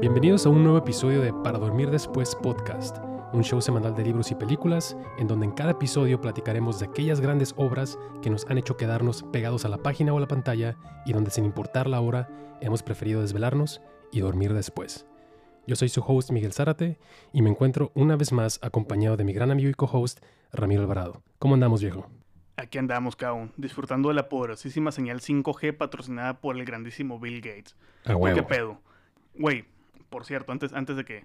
Bienvenidos a un nuevo episodio de Para Dormir Después podcast, un show semanal de libros y películas en donde en cada episodio platicaremos de aquellas grandes obras que nos han hecho quedarnos pegados a la página o a la pantalla y donde sin importar la hora hemos preferido desvelarnos y dormir después. Yo soy su host Miguel Zárate y me encuentro una vez más acompañado de mi gran amigo y co-host Ramiro Alvarado. ¿Cómo andamos, viejo? Aquí andamos, cabrón, disfrutando de la poderosísima señal 5G patrocinada por el grandísimo Bill Gates. A huevo. ¿Qué pedo? Güey, por cierto, antes, antes de, que,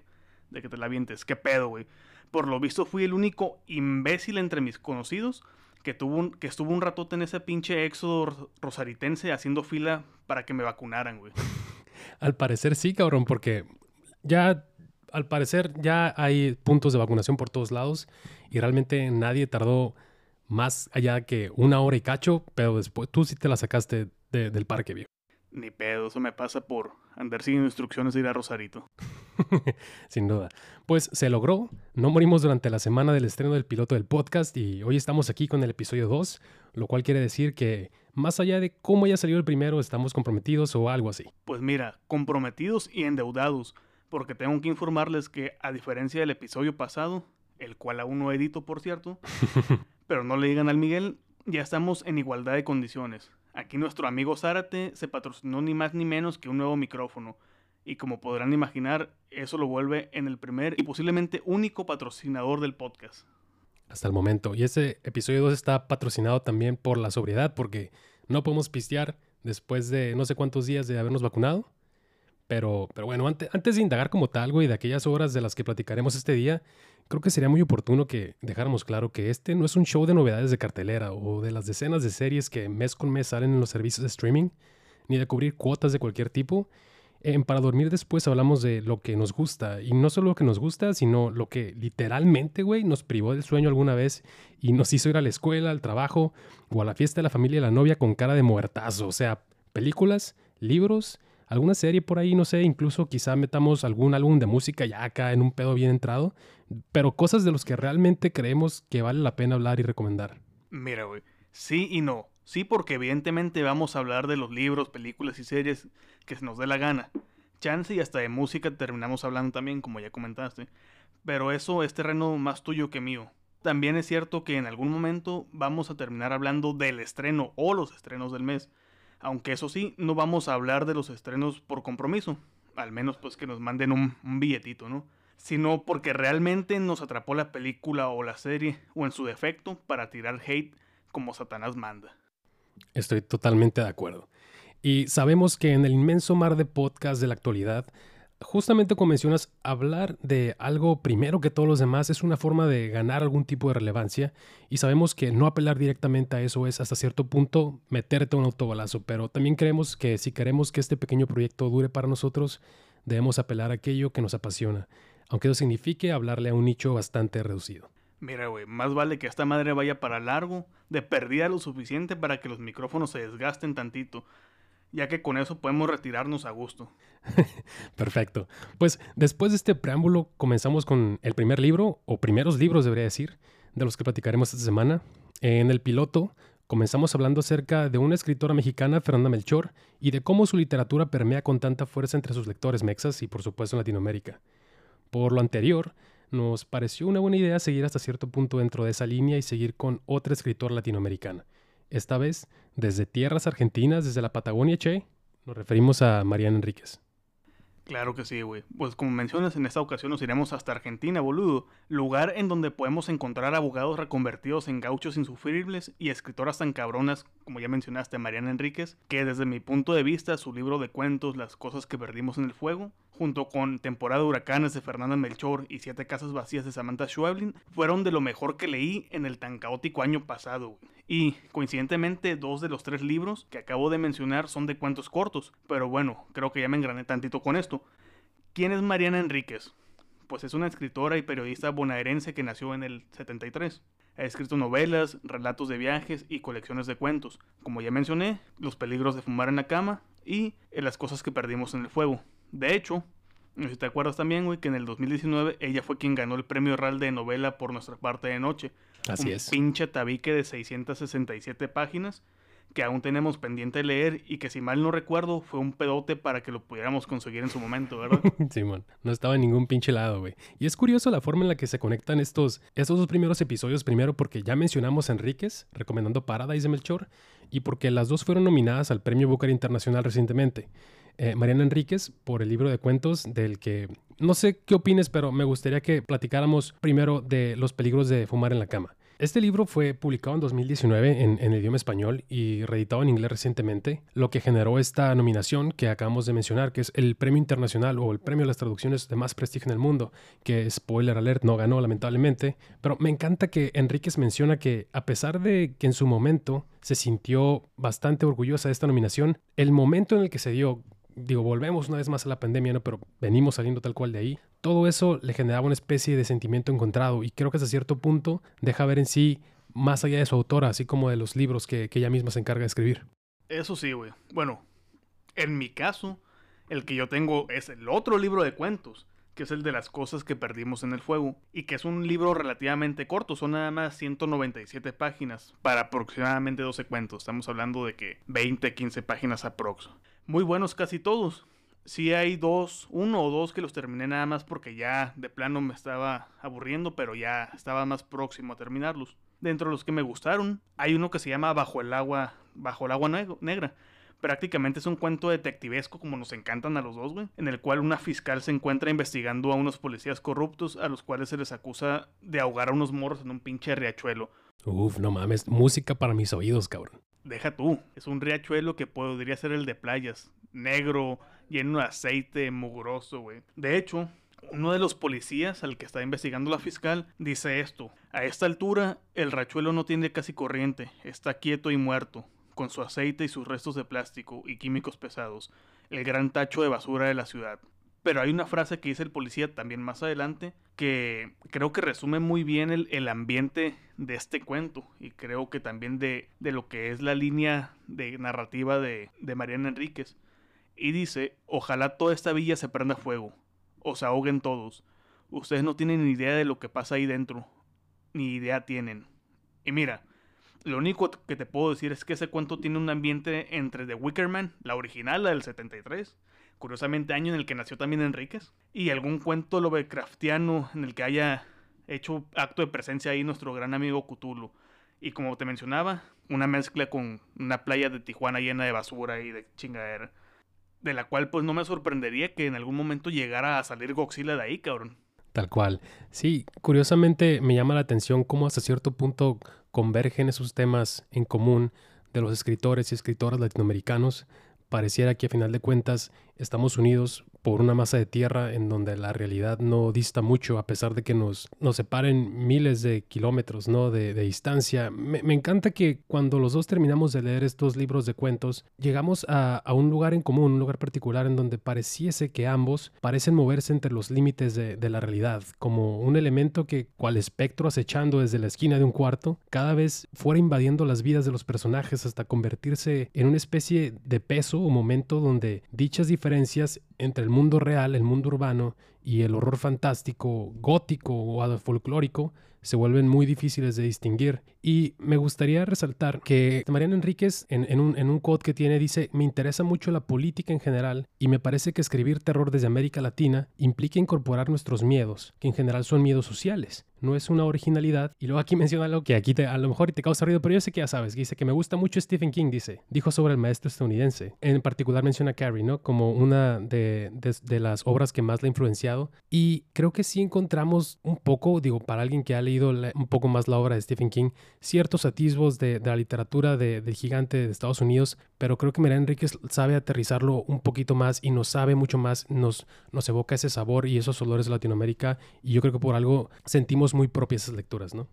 de que te la vientes, ¿qué pedo, güey? Por lo visto fui el único imbécil entre mis conocidos que, tuvo un, que estuvo un ratote en ese pinche éxodo rosaritense haciendo fila para que me vacunaran, güey. Al parecer sí, cabrón, porque ya, al parecer ya hay puntos de vacunación por todos lados y realmente nadie tardó más allá que una hora y cacho, pero después tú sí te la sacaste de, del parque, viejo. Ni pedo, eso me pasa por andar siguiendo instrucciones de ir a Rosarito. Sin duda. Pues se logró, no morimos durante la semana del estreno del piloto del podcast y hoy estamos aquí con el episodio 2, lo cual quiere decir que más allá de cómo haya salido el primero, estamos comprometidos o algo así. Pues mira, comprometidos y endeudados, porque tengo que informarles que a diferencia del episodio pasado, el cual aún no edito por cierto, pero no le digan al Miguel, ya estamos en igualdad de condiciones. Aquí nuestro amigo Zárate se patrocinó ni más ni menos que un nuevo micrófono. Y como podrán imaginar, eso lo vuelve en el primer y posiblemente único patrocinador del podcast. Hasta el momento. Y ese episodio 2 está patrocinado también por la sobriedad, porque no podemos pistear después de no sé cuántos días de habernos vacunado. Pero, pero bueno, antes, antes de indagar como tal, güey, de aquellas horas de las que platicaremos este día, creo que sería muy oportuno que dejáramos claro que este no es un show de novedades de cartelera o de las decenas de series que mes con mes salen en los servicios de streaming, ni de cubrir cuotas de cualquier tipo. En Para Dormir Después hablamos de lo que nos gusta, y no solo lo que nos gusta, sino lo que literalmente, güey, nos privó del sueño alguna vez y nos hizo ir a la escuela, al trabajo o a la fiesta de la familia y la novia con cara de muertazo. O sea, películas, libros alguna serie por ahí, no sé, incluso quizá metamos algún álbum de música ya acá en un pedo bien entrado, pero cosas de los que realmente creemos que vale la pena hablar y recomendar. Mira, güey, sí y no. Sí, porque evidentemente vamos a hablar de los libros, películas y series que se nos dé la gana. Chance y hasta de música terminamos hablando también, como ya comentaste. Pero eso es terreno más tuyo que mío. También es cierto que en algún momento vamos a terminar hablando del estreno o los estrenos del mes. Aunque eso sí, no vamos a hablar de los estrenos por compromiso. Al menos pues que nos manden un, billetito, ¿no? Sino porque realmente nos atrapó la película o la serie, o en su defecto, para tirar hate como Satanás manda. Estoy totalmente de acuerdo. Y sabemos que en el inmenso mar de podcasts de la actualidad justamente como mencionas, hablar de algo primero que todos los demás es una forma de ganar algún tipo de relevancia y sabemos que no apelar directamente a eso es hasta cierto punto meterte un autobalazo, pero también creemos que si queremos que este pequeño proyecto dure para nosotros, debemos apelar a aquello que nos apasiona, aunque eso signifique hablarle a un nicho bastante reducido. Mira, güey, más vale que esta madre vaya para largo, de perdida lo suficiente para que los micrófonos se desgasten tantito ya que con eso podemos retirarnos a gusto. Perfecto. Pues después de este preámbulo comenzamos con el primer libro, o primeros libros debería decir, de los que platicaremos esta semana. En el piloto comenzamos hablando acerca de una escritora mexicana, Fernanda Melchor, y de cómo su literatura permea con tanta fuerza entre sus lectores mexas y por supuesto en Latinoamérica. Por lo anterior, nos pareció una buena idea seguir hasta cierto punto dentro de esa línea y seguir con otra escritora latinoamericana. Esta vez, desde tierras argentinas, desde la Patagonia, Che, nos referimos a Mariana Enríquez. Claro que sí, güey. Pues como mencionas, en esta ocasión nos iremos hasta Argentina, boludo. Lugar en donde podemos encontrar abogados reconvertidos en gauchos insufribles y escritoras tan cabronas, como ya mencionaste, Mariana Enríquez, que desde mi punto de vista, su libro de cuentos, Las cosas que perdimos en el fuego, junto con Temporada de Huracanes de Fernanda Melchor y Siete Casas Vacías de Samantha Schweblin, fueron de lo mejor que leí en el tan caótico año pasado. Y, coincidentemente, dos de los tres libros que acabo de mencionar son de cuentos cortos, pero bueno, creo que ya me engrané tantito con esto. ¿Quién es Mariana Enríquez? Pues es una escritora y periodista bonaerense que nació en el 73. Ha escrito novelas, relatos de viajes y colecciones de cuentos. Como ya mencioné, Los peligros de fumar en la cama y Las cosas que perdimos en el fuego. De hecho, No sé si te acuerdas también, güey, que en el 2019 ella fue quien ganó el premio RAL de novela por nuestra parte de noche. Así un es. pinche tabique de 667 páginas que aún tenemos pendiente de leer y que si mal no recuerdo fue un pedote para que lo pudiéramos conseguir en su momento, ¿verdad? Simón, no estaba en ningún pinche lado, güey. Y es curioso la forma en la que se conectan estos, estos dos primeros episodios, primero porque ya mencionamos a Enríquez, recomendando Paradise de Melchor, y porque las dos fueron nominadas al Premio Booker Internacional recientemente. Eh, Mariana Enríquez por el libro de cuentos del que no sé qué opines, pero me gustaría que platicáramos primero de los peligros de fumar en la cama. Este libro fue publicado en 2019 en, el idioma español y reeditado en inglés recientemente, lo que generó esta nominación que acabamos de mencionar, que es el Premio Internacional o el Premio a las Traducciones de más prestigio en el mundo, que spoiler alert no ganó lamentablemente, pero me encanta que Enríquez menciona que a pesar de que en su momento se sintió bastante orgullosa de esta nominación, el momento en el que se dio digo, volvemos una vez más a la pandemia, ¿no? Pero venimos saliendo tal cual de ahí. Todo eso le generaba una especie de sentimiento encontrado y creo que hasta cierto punto deja ver en sí más allá de su autora, así como de los libros que, que ella misma se encarga de escribir. Eso sí, güey. Bueno, en mi caso, el que yo tengo es el otro libro de cuentos, que es el de las cosas que perdimos en el fuego, y que es un libro relativamente corto, son nada más 197 páginas para aproximadamente 12 cuentos. Estamos hablando de que 20, 15 páginas aprox. Muy buenos casi todos. Sí hay dos, uno o dos que los terminé nada más porque ya de plano me estaba aburriendo, pero ya estaba más próximo a terminarlos. Dentro de los que me gustaron, hay uno que se llama Bajo el agua, Bajo el agua negra. Prácticamente es un cuento detectivesco como nos encantan a los dos, güey, en el cual una fiscal se encuentra investigando a unos policías corruptos a los cuales se les acusa de ahogar a unos morros en un pinche riachuelo. Uf, no mames, música para mis oídos, cabrón. Deja tú, es un riachuelo que podría ser el de playas, negro, lleno de aceite, mugroso, güey. De hecho, uno de los policías al que está investigando la fiscal dice esto. A esta altura, el riachuelo no tiene casi corriente, está quieto y muerto, con su aceite y sus restos de plástico y químicos pesados, el gran tacho de basura de la ciudad. Pero hay una frase que dice el policía también más adelante que creo que resume muy bien el, el ambiente de este cuento y creo que también de, de, lo que es la línea de narrativa de, de Mariana Enríquez. Y dice, ojalá toda esta villa se prenda fuego, o se ahoguen todos. Ustedes no tienen ni idea de lo que pasa ahí dentro, ni idea tienen. Y mira, lo único que te puedo decir es que ese cuento tiene un ambiente entre The Wicker Man, la original, la del 73, curiosamente año en el que nació también Enríquez, y algún cuento Lovecraftiano en el que haya hecho acto de presencia ahí nuestro gran amigo Cthulhu. Y como te mencionaba, una mezcla con una playa de Tijuana llena de basura y de chingadera. De la cual pues no me sorprendería que en algún momento llegara a salir Godzilla de ahí, cabrón. Tal cual. Sí, curiosamente me llama la atención cómo hasta cierto punto convergen esos temas en común de los escritores y escritoras latinoamericanos. Pareciera que a final de cuentas estamos unidos por una masa de tierra en donde la realidad no dista mucho, a pesar de que nos, nos separen miles de kilómetros ¿no? de, distancia. Me, me, encanta que cuando los dos terminamos de leer estos libros de cuentos, llegamos a, a, un lugar en común, un lugar particular en donde pareciese que ambos parecen moverse entre los límites de, de la realidad, como un elemento que, cual espectro acechando desde la esquina de un cuarto, cada vez fuera invadiendo las vidas de los personajes hasta convertirse en una especie de peso o momento donde dichas diferencias entre el mundo real, el mundo urbano y el horror fantástico, gótico o folclórico se vuelven muy difíciles de distinguir. Y me gustaría resaltar que Mariano Enríquez en, un, en un quote que tiene dice, me interesa mucho la política en general y me parece que escribir terror desde América Latina implica incorporar nuestros miedos, que en general son miedos sociales. No es una originalidad. Y luego aquí menciona algo que aquí te, a lo mejor te causa ruido, pero yo sé que ya sabes. Dice que me gusta mucho Stephen King, dice. Dijo sobre el maestro estadounidense. En particular menciona a Carrie, ¿no? Como una de, de, las obras que más le ha Y creo que sí encontramos un poco, digo, para alguien que ha leído un poco más la obra de Stephen King, ciertos atisbos de, de la literatura de, del gigante de Estados Unidos, pero creo que Mira Enríquez sabe aterrizarlo un poquito más y nos sabe mucho más, nos, nos evoca ese sabor y esos olores de Latinoamérica y yo creo que por algo sentimos muy propias esas lecturas, ¿no?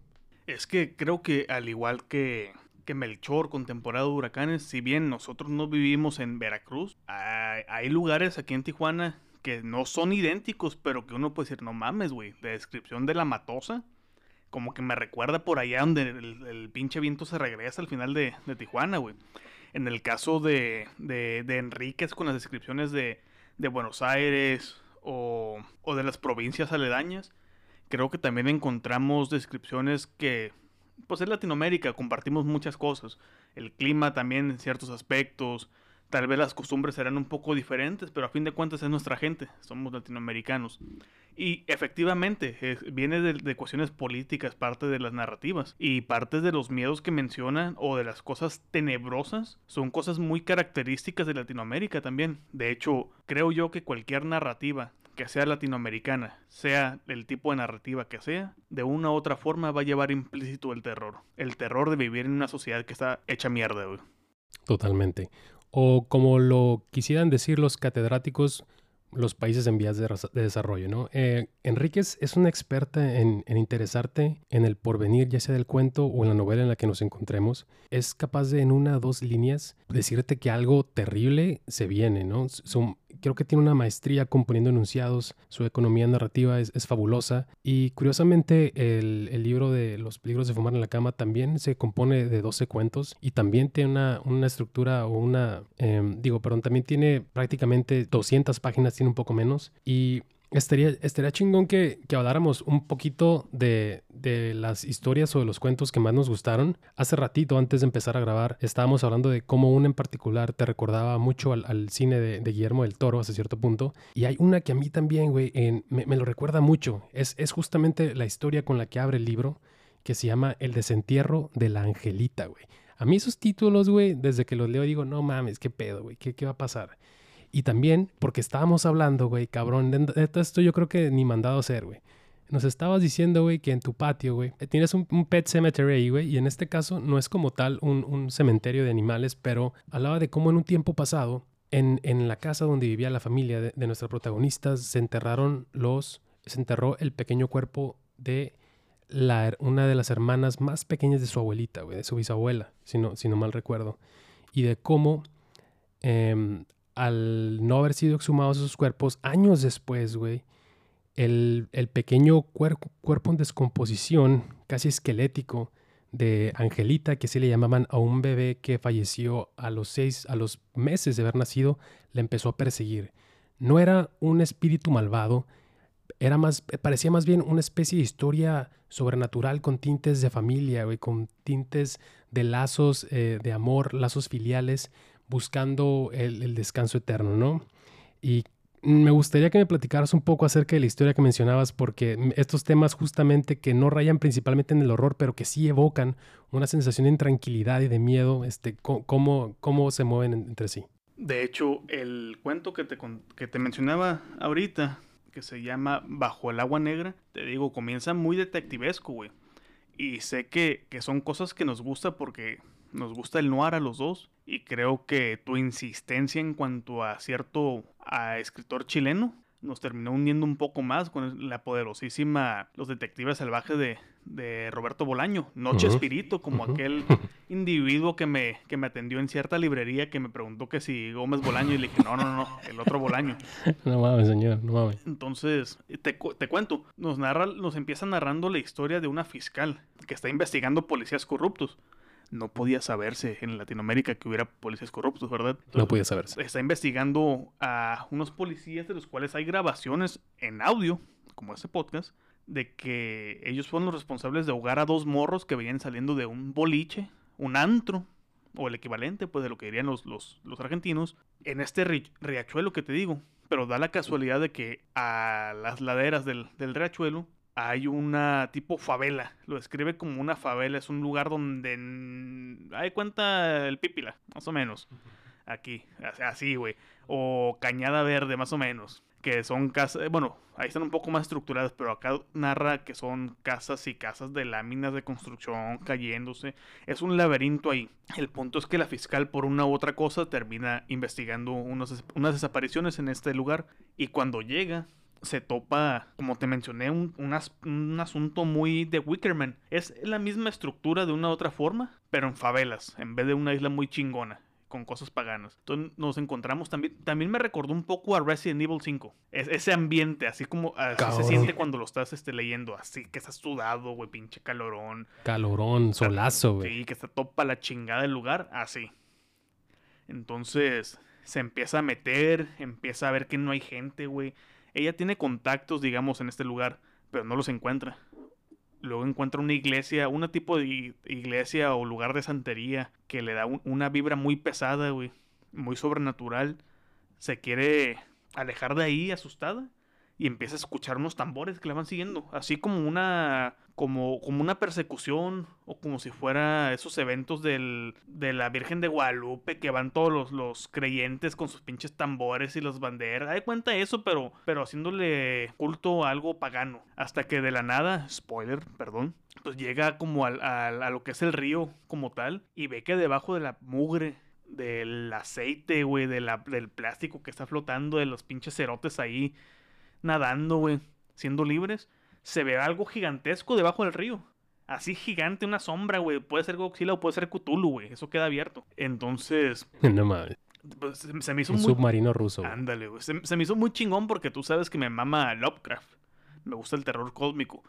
Es que creo que al igual que, que Melchor con temporada de huracanes, si bien nosotros no vivimos en Veracruz, hay, hay lugares aquí en Tijuana que no son idénticos, pero que uno puede decir, no mames, güey, de descripción de la matosa, como que me recuerda por allá donde el, pinche viento se regresa al final de, Tijuana, güey. En el caso de, de, de Enríquez con las descripciones de, de Buenos Aires o, o de las provincias aledañas, creo que también encontramos descripciones que, pues en Latinoamérica compartimos muchas cosas. El clima también en ciertos aspectos, tal vez las costumbres serán un poco diferentes, pero a fin de cuentas es nuestra gente, somos latinoamericanos. Y efectivamente, viene de, de, cuestiones políticas, parte de las narrativas. Y parte de los miedos que mencionan o de las cosas tenebrosas son cosas muy características de Latinoamérica también. De hecho, creo yo que cualquier narrativa que sea latinoamericana, sea el tipo de narrativa que sea, de una u otra forma va a llevar implícito el terror. El terror de vivir en una sociedad que está hecha mierda. Totalmente o como lo quisieran decir los catedráticos, los países en vías de, desarrollo, ¿no? Eh, Enríquez es una experta en, interesarte en el porvenir, ya sea del cuento o en la novela en la que nos encontremos. Es capaz de en una o dos líneas decirte que algo terrible se viene, ¿no? Creo que tiene una maestría componiendo enunciados, su economía narrativa es, fabulosa. Y curiosamente el, libro de los libros de fumar en la cama también se compone de 12 cuentos y también tiene una, una estructura o una, em, digo, perdón, también tiene prácticamente 200 páginas, tiene un poco menos. Y Estaría, estaría chingón que, que habláramos un poquito de, de, las historias o de los cuentos que más nos gustaron. Hace ratito, antes de empezar a grabar, estábamos hablando de cómo una en particular te recordaba mucho al, al cine de, Guillermo del Toro hasta cierto punto. Y hay una que a mí también, güey, me, me, lo recuerda mucho. Es, es justamente la historia con la que abre el libro, que se llama El desentierro de la Angelita, güey. A mí esos títulos, güey, desde que los leo digo, no mames, qué pedo, güey, ¿Qué, ¿qué va a pasar? Y también porque estábamos hablando, güey, cabrón, esto yo creo que ni mandado a hacer, güey. Nos estabas diciendo, güey, que en tu patio, güey, eh, tienes un, pet cemetery ahí, güey, y en este caso no es como tal un, cementerio de animales, pero hablaba de cómo en un tiempo pasado, en, en la casa donde vivía la familia de, de nuestra protagonista, se enterraron los, se enterró el pequeño cuerpo de la, una de las hermanas más pequeñas de su abuelita, güey, de su bisabuela, si no, si no mal recuerdo, y de cómo eh, al no haber sido exhumados esos cuerpos, años después, güey, el, pequeño cuerpo en descomposición, casi esquelético, de Angelita, que se le llamaban a un bebé que falleció a los seis, a los meses de haber nacido, le empezó a perseguir. No era un espíritu malvado, era más, parecía más bien una especie de historia sobrenatural con tintes de familia, güey, con tintes de lazos eh, de amor, lazos filiales, buscando el, descanso eterno, ¿no? Y me gustaría que me platicaras un poco acerca de la historia que mencionabas, porque estos temas justamente que no rayan principalmente en el horror, pero que sí evocan una sensación de intranquilidad y de miedo, este, cómo, cómo se mueven entre sí. De hecho, el cuento que te, que te mencionaba ahorita, que se llama Bajo el agua negra, te digo, comienza muy detectivesco, güey. Y sé que, que son cosas que nos gusta porque nos gusta el noir a los dos y creo que tu insistencia en cuanto a cierto a escritor chileno nos terminó uniendo un poco más con la poderosísima Los Detectives Salvajes de, de Roberto Bolaño. Noche Espíritu, como aquel individuo que me, que me atendió en cierta librería que me preguntó que si Gómez Bolaño y le dije, no, no, no, el otro Bolaño. No mames, señor, no mames. Entonces, te, te cuento, nos, narra, nos empieza narrando la historia de una fiscal que está investigando policías corruptos no podía saberse en Latinoamérica que hubiera policías corruptos, ¿verdad? no podía saberse. Está investigando a unos policías de los cuales hay grabaciones en audio, como este podcast, de que ellos fueron los responsables de ahogar a dos morros que venían saliendo de un boliche, un antro, o el equivalente, pues, de lo que dirían los, los, argentinos, en este riachuelo que te digo. Pero da la casualidad de que a las laderas del, del riachuelo hay una tipo favela. Lo describe como una favela. Es un lugar donde hay cuenta el pípila, más o menos. Aquí, así, güey. O Cañada Verde, más o menos. Que son casas, eh, bueno, ahí están un poco más estructuradas, pero acá narra que son casas y casas de láminas de construcción cayéndose. Es un laberinto ahí. El punto es que la fiscal, por una u otra cosa, termina investigando unas desapariciones en este lugar. Y cuando llega, se topa, como te mencioné, un, un, asunto muy de Wickerman. Es la misma estructura de una u otra forma, pero en favelas, en vez de una isla muy chingona con cosas paganas. Entonces nos encontramos también. También me recordó un poco a Resident Evil 5. ese ambiente, así como se siente cuando lo estás este, leyendo. Así que estás sudado, güey, pinche calorón. Calorón, solazo, güey. Sí, que se topa la chingada del lugar. Así. Entonces se empieza a meter, empieza a ver que no hay gente, güey Ella tiene contactos, digamos, en este lugar, pero no los encuentra. Luego encuentra una iglesia, un tipo de iglesia o lugar de santería que le da una vibra muy pesada, güey, muy sobrenatural. Se quiere alejar de ahí asustada y empieza a escuchar unos tambores que la van siguiendo, así como una como, como una persecución o como si fuera esos eventos del, de la Virgen de Guadalupe que van todos los, los creyentes con sus pinches tambores y las banderas. Hay cuenta eso, pero, pero haciéndole culto a algo pagano. Hasta que de la nada, spoiler, perdón, pues llega como al, a lo que es el río como tal y ve que debajo de la mugre del aceite, güey, de del plástico que está flotando, de los pinches cerotes ahí nadando, güey, siendo libres, se ve algo gigantesco debajo del río. Así gigante, una sombra, güey. Puede ser Godzilla o puede ser Cthulhu, güey. Eso queda abierto. Entonces. No mames. Pues, se me hizo Un muy. submarino ruso. Ándale, güey. Se, se, me hizo muy chingón porque tú sabes que me mama Lovecraft. Me gusta el terror cósmico.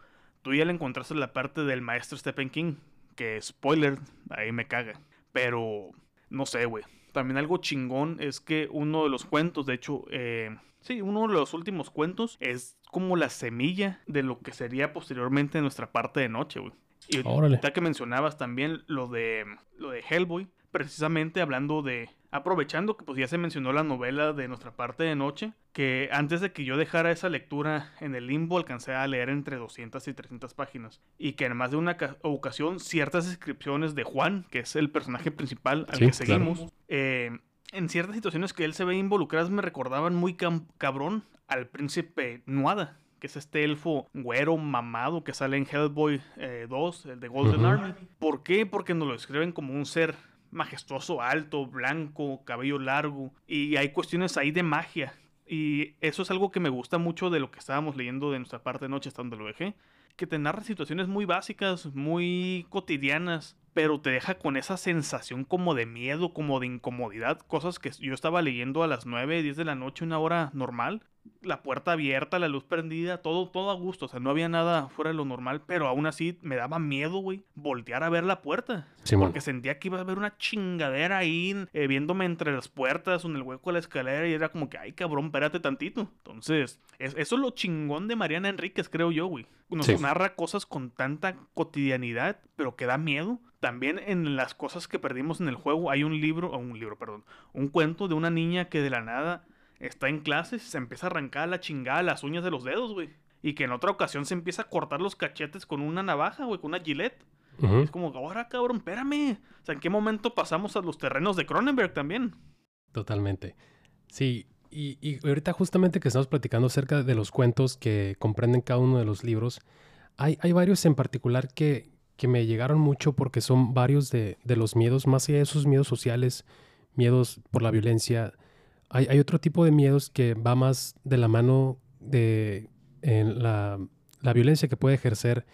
Tú ya le encontraste la parte del maestro Stephen King. Que, spoiler, ahí me caga. Pero. No sé, güey. También algo chingón es que uno de los cuentos, de hecho, eh, sí, uno de los últimos cuentos es como la semilla de lo que sería posteriormente nuestra parte de noche, güey. Y ahorita que mencionabas también lo de lo de Hellboy, precisamente hablando de aprovechando que pues ya se mencionó la novela de nuestra parte de noche, que antes de que yo dejara esa lectura en el limbo alcancé a leer entre 200 y 300 páginas. Y que en más de una ocasión ciertas descripciones de Juan, que es el personaje principal al que seguimos, eh, en ciertas situaciones que él se ve involucradas me recordaban muy cabrón al príncipe Nuada, que es este elfo güero mamado que sale en Hellboy 2, eh, el de Golden Army. ¿Por qué? Porque nos lo describen como un ser majestuoso, alto, blanco, cabello largo. Y hay cuestiones ahí de magia. Y eso es algo que me gusta mucho de lo que estábamos leyendo de nuestra parte de noche hasta donde lo dejé. Que te narra situaciones muy básicas, muy cotidianas, pero te deja con esa sensación como de miedo, como de incomodidad. Cosas que yo estaba leyendo a las 9, 10 de la noche, una hora normal la puerta abierta, la luz prendida, todo, todo a gusto. O sea, no había nada fuera de lo normal, pero aún así me daba miedo, güey, voltear a ver la puerta. porque sentía que iba a haber una chingadera ahí, eh, viéndome entre las puertas o en el hueco de la escalera, y era como que, ay, cabrón, espérate tantito. Entonces, eso es lo chingón de Mariana Enríquez, creo yo, güey. Nos narra cosas con tanta cotidianidad, pero que da miedo. También en las cosas que perdimos en el juego hay un libro, o un libro, perdón, un cuento de una niña que de la nada está en clases, se empieza a arrancar la chingada las uñas de los dedos, güey. Y que en otra ocasión se empieza a cortar los cachetes con una navaja, güey, con una gilet. Es como, ahora cabrón, espérame. O sea, ¿en qué momento pasamos a los terrenos de Cronenberg también? Totalmente. Sí, y, y, ahorita justamente que estamos platicando acerca de los cuentos que comprenden cada uno de los libros, hay, hay varios en particular que, que me llegaron mucho porque son varios de, de los miedos, más allá de esos miedos sociales, miedos por la violencia, hay, otro tipo de miedos que va más de la mano de la, violencia que puede ejercer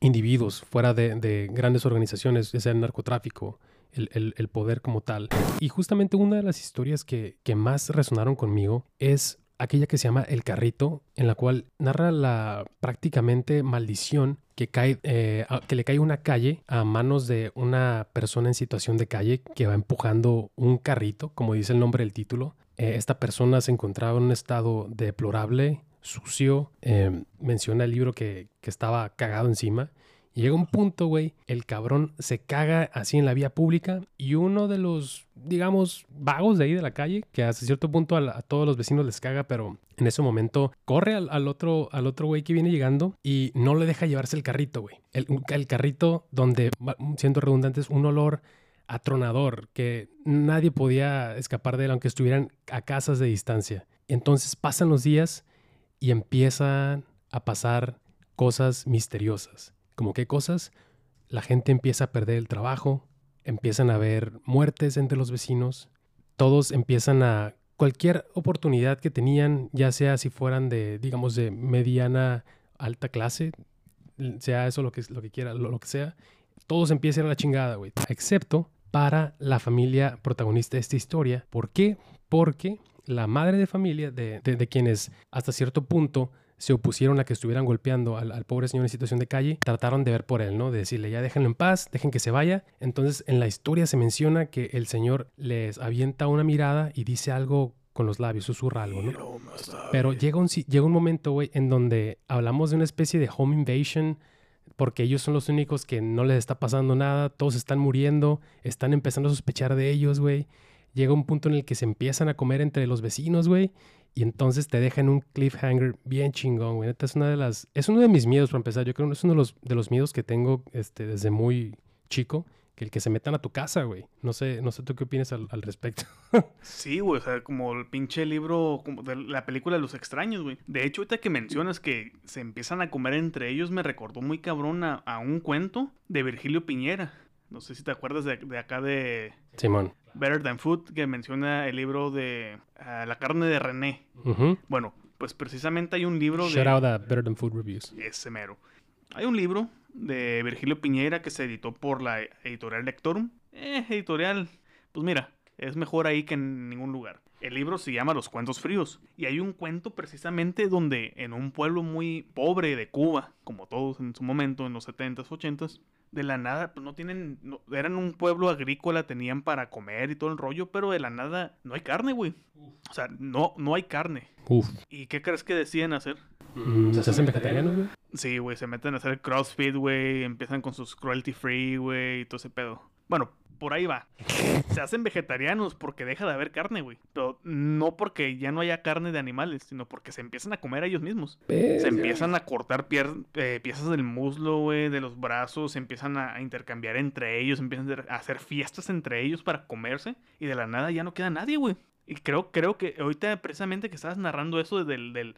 individuos fuera de, grandes organizaciones, ya sea el narcotráfico, el, poder como tal. Y justamente una de las historias que más resonaron conmigo es aquella que se llama El Carrito, en la cual narra la prácticamente maldición que, cae, eh, que le cae una calle a manos de una persona en situación de calle que va empujando un carrito, como dice el nombre del título. Eh, esta persona se encontraba en un estado deplorable, sucio. Eh, menciona el libro que, que estaba cagado encima llega un punto, güey, el cabrón se caga así en la vía pública y uno de los, digamos, vagos de ahí de la calle, que hasta cierto punto a, todos los vecinos les caga, pero en ese momento corre al, otro al otro güey que viene llegando y no le deja llevarse el carrito, güey. El, carrito donde, siendo redundantes, un olor atronador que nadie podía escapar de él aunque estuvieran a casas de distancia. Entonces pasan los días y empiezan a pasar cosas misteriosas. ¿Como qué cosas? La gente empieza a perder el trabajo, empiezan a haber muertes entre los vecinos, todos empiezan a cualquier oportunidad que tenían, ya sea si fueran de, digamos, de mediana alta clase, sea eso lo que, lo que quiera, lo, que sea, todos empiezan a la chingada, güey. Excepto para la familia protagonista de esta historia. ¿Por qué? Porque la madre de familia de, de, de quienes hasta cierto punto se opusieron a que estuvieran golpeando al, pobre señor en situación de calle, trataron de ver por él, ¿no? De decirle, ya déjenlo en paz, dejen que se vaya. Entonces, en la historia se menciona que el señor les avienta una mirada y dice algo con los labios, susurra algo, ¿no? Pero llega un, llega un momento, güey, en donde hablamos de una especie de home invasion porque ellos son los únicos que no les está pasando nada, todos están muriendo, están empezando a sospechar de ellos, güey. Llega un punto en el que se empiezan a comer entre los vecinos, güey, y entonces te dejan un cliffhanger bien chingón, güey. Neta, es una de las es uno de mis miedos para empezar. Yo creo que es uno de los de los miedos que tengo este desde muy chico, que el que se metan a tu casa, güey. No sé, no sé tú qué opinas al, respecto. Sí, güey, o sea, como el pinche libro como de la película de los extraños, güey. De hecho, ahorita que mencionas que se empiezan a comer entre ellos, me recordó muy cabrón a un cuento de Virgilio Piñera. No sé si te acuerdas de, de acá de Simón. Better Than Food, que menciona el libro de ah, La carne de René. Bueno, pues precisamente hay un libro Shout de... out a Better Than Food Reviews. Ese mero. Hay un libro de Virgilio Piñera que se editó por la editorial Lectorum. Eh, editorial. Pues mira, es mejor ahí que en ningún lugar. El libro se llama Los Cuentos Fríos. Y hay un cuento precisamente donde en un pueblo muy pobre de Cuba, como todos en su momento, en los 70s, 80s, de la nada, pues no tienen, no- eran un pueblo agrícola, tenían para comer y todo el rollo, pero de la nada no hay carne, güey. O sea, no, no hay carne. Uf. ¿Y qué crees que deciden hacer? Mm, ¿Se hacen vegetarianos, güey? Sí, güey, se meten a hacer CrossFit, güey, empiezan con sus cruelty free, güey, y todo ese pedo. Bueno, por ahí va. Se hacen vegetarianos porque deja de haber carne, güey. Pero no porque ya no haya carne de animales, sino porque se empiezan a comer a ellos mismos. Se empiezan a cortar pier- eh, piezas del muslo, güey, de los brazos, se empiezan a, intercambiar entre ellos, empiezan a hacer fiestas entre ellos para comerse, y de la nada ya no queda nadie, güey. Y creo, creo que ahorita precisamente que estabas narrando eso del, del